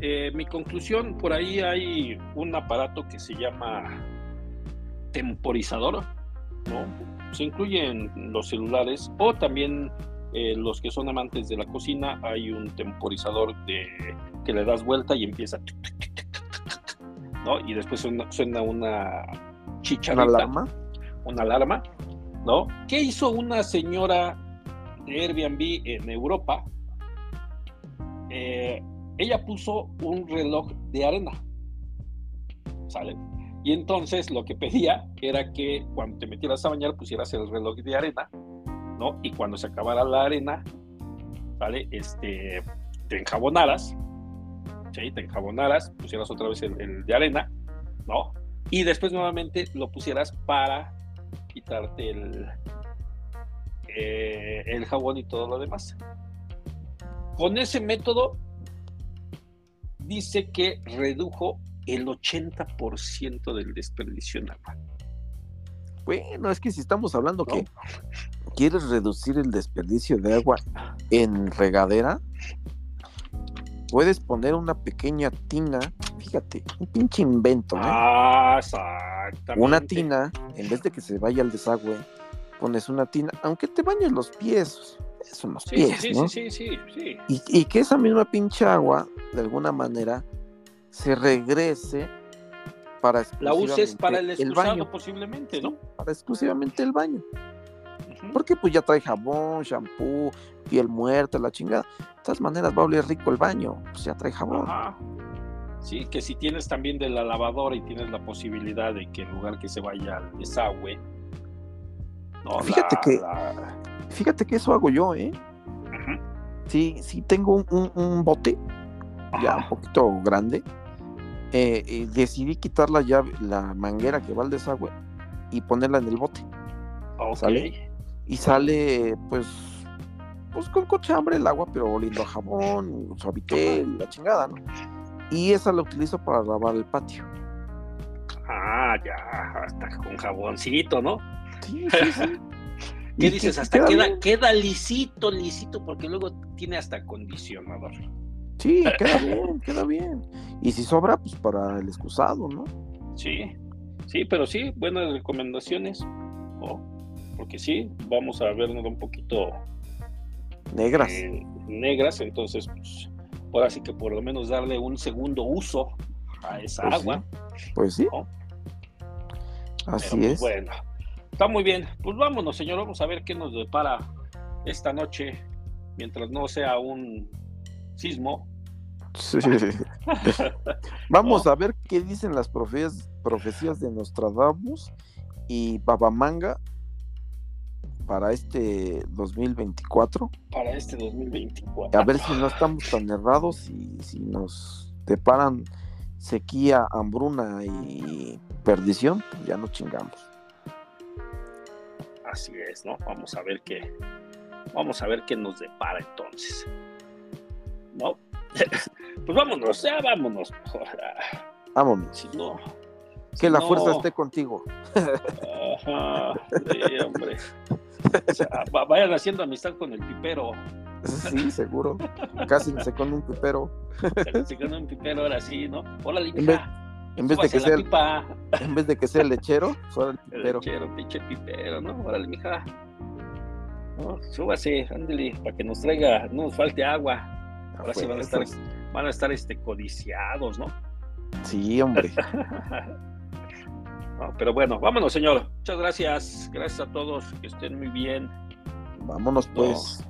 Eh, mi conclusión, por ahí hay un aparato que se llama temporizador, ¿no? Se incluye en los celulares o también eh, los que son amantes de la cocina, hay un temporizador de, que le das vuelta y empieza, ¿no? Y después suena, suena una ¿Una chicharrita. alarma? una alarma, ¿no? ¿Qué hizo una señora de Airbnb en Europa? Eh, ella puso un reloj de arena, ¿sale? Y entonces lo que pedía era que cuando te metieras a bañar pusieras el reloj de arena, ¿no? Y cuando se acabara la arena, ¿vale? Este, te enjabonaras, ¿sí? Te enjabonaras, pusieras otra vez el, de arena, ¿no? Y después nuevamente lo pusieras para quitarte el, eh, el jabón y todo lo demás. Con ese método dice que redujo el 80% del desperdicio en agua. Bueno, es que si estamos hablando ¿no? que quieres reducir el desperdicio de agua en regadera, puedes poner una pequeña tina, fíjate, un pinche invento, ¿eh? Ah, exactamente. Una tina, en vez de que se vaya al desagüe, pones una tina, aunque te bañes los pies, son los Sí, pies, sí, ¿no? sí, sí, sí, sí. Y, y que esa misma pinche agua, de alguna manera, se regrese para La uses para el baño, posiblemente, ¿no? para exclusivamente el baño. Ujú. Porque pues ya trae jabón, shampoo, piel muerta, la chingada. De todas maneras va a oler rico el baño, pues ya trae jabón. Ajá. Sí, que si tienes también de la lavadora y tienes la posibilidad de que en lugar que se vaya al desagüe, no, Fíjate la- que- la- Fíjate que eso hago yo, ¿eh? Ujú. Sí, sí tengo un, un- un bote ya un poquito grande. Eh, y decidí quitar la llave, la manguera que va al desagüe y ponerla en el bote. Ok. ¿Sale? Y sale, pues, pues con cochambre el agua, pero oliendo a jabón, suavitel, la chingada, ¿no? Y esa la utilizo para lavar el patio. Ah, ya, hasta con jaboncito, ¿no? Sí, sí, sí. ¿Qué dices? Hasta queda, queda lisito, lisito, porque luego tiene hasta acondicionador. Sí, queda bien, queda bien. Y si sobra, pues para el excusado, ¿no? Sí, sí, pero sí, buenas recomendaciones. ¿no? Porque sí, vamos a vernos un poquito Negras. eh, negras, entonces, pues, ahora sí que por lo menos darle un segundo uso a esa Pues sí, agua. Pues sí, ¿no? así Pero, pues, es. bueno, está muy bien. Pues vámonos, señor, vamos a ver qué nos depara esta noche, mientras no sea un sismo. Sí. Vamos a ver qué dicen las profecías, profecías de Nostradamus y Babamanga para este 2024. para este 2024. A ver si no estamos tan errados y si nos deparan sequía, hambruna y perdición, pues ya nos chingamos. Así es, ¿no? Vamos a ver qué, vamos a ver qué nos depara entonces. ¿No? pues vámonos, ya vámonos. Ah, Vámonos. Si no, Que si la no- fuerza esté contigo. Ajá, sí, hombre. O sea, va- vayan haciendo amistad con el pipero. Sí, seguro. Cásense con un pipero. Se queda un pipero ahora sí, ¿no? Hola, mija. en vez de que sea el, en vez de que sea el lechero, el El pipero. lechero, pinche pipero, ¿no? Órale, mija. No, súbase, ándele, para que nos traiga, no nos falte agua. Ahora sí van a estar, van a estar este, codiciados, ¿no? Sí, hombre. No, pero bueno, vámonos, señor. Muchas gracias. Gracias a todos. Que estén muy bien. Vámonos pues.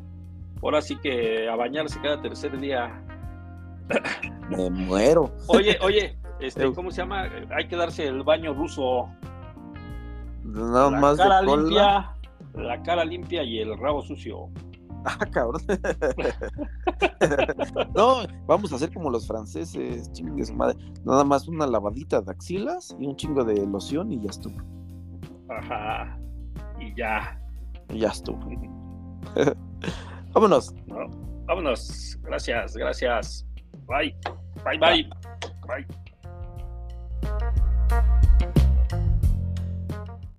Ahora sí que a bañarse cada tercer día. Me muero. Oye, oye, este. ¿cómo se llama? Hay que darse el baño ruso. Nada la más de cara cola. limpia, la cara limpia y el rabo sucio. Ah, cabrón. no, vamos a hacer como los franceses, chingue madre. Nada más una lavadita de axilas y un chingo de loción y ya estuvo. Ajá. Y ya. Y ya estuvo. vámonos. Vámonos. Gracias, gracias. Bye. Bye, bye. Bye.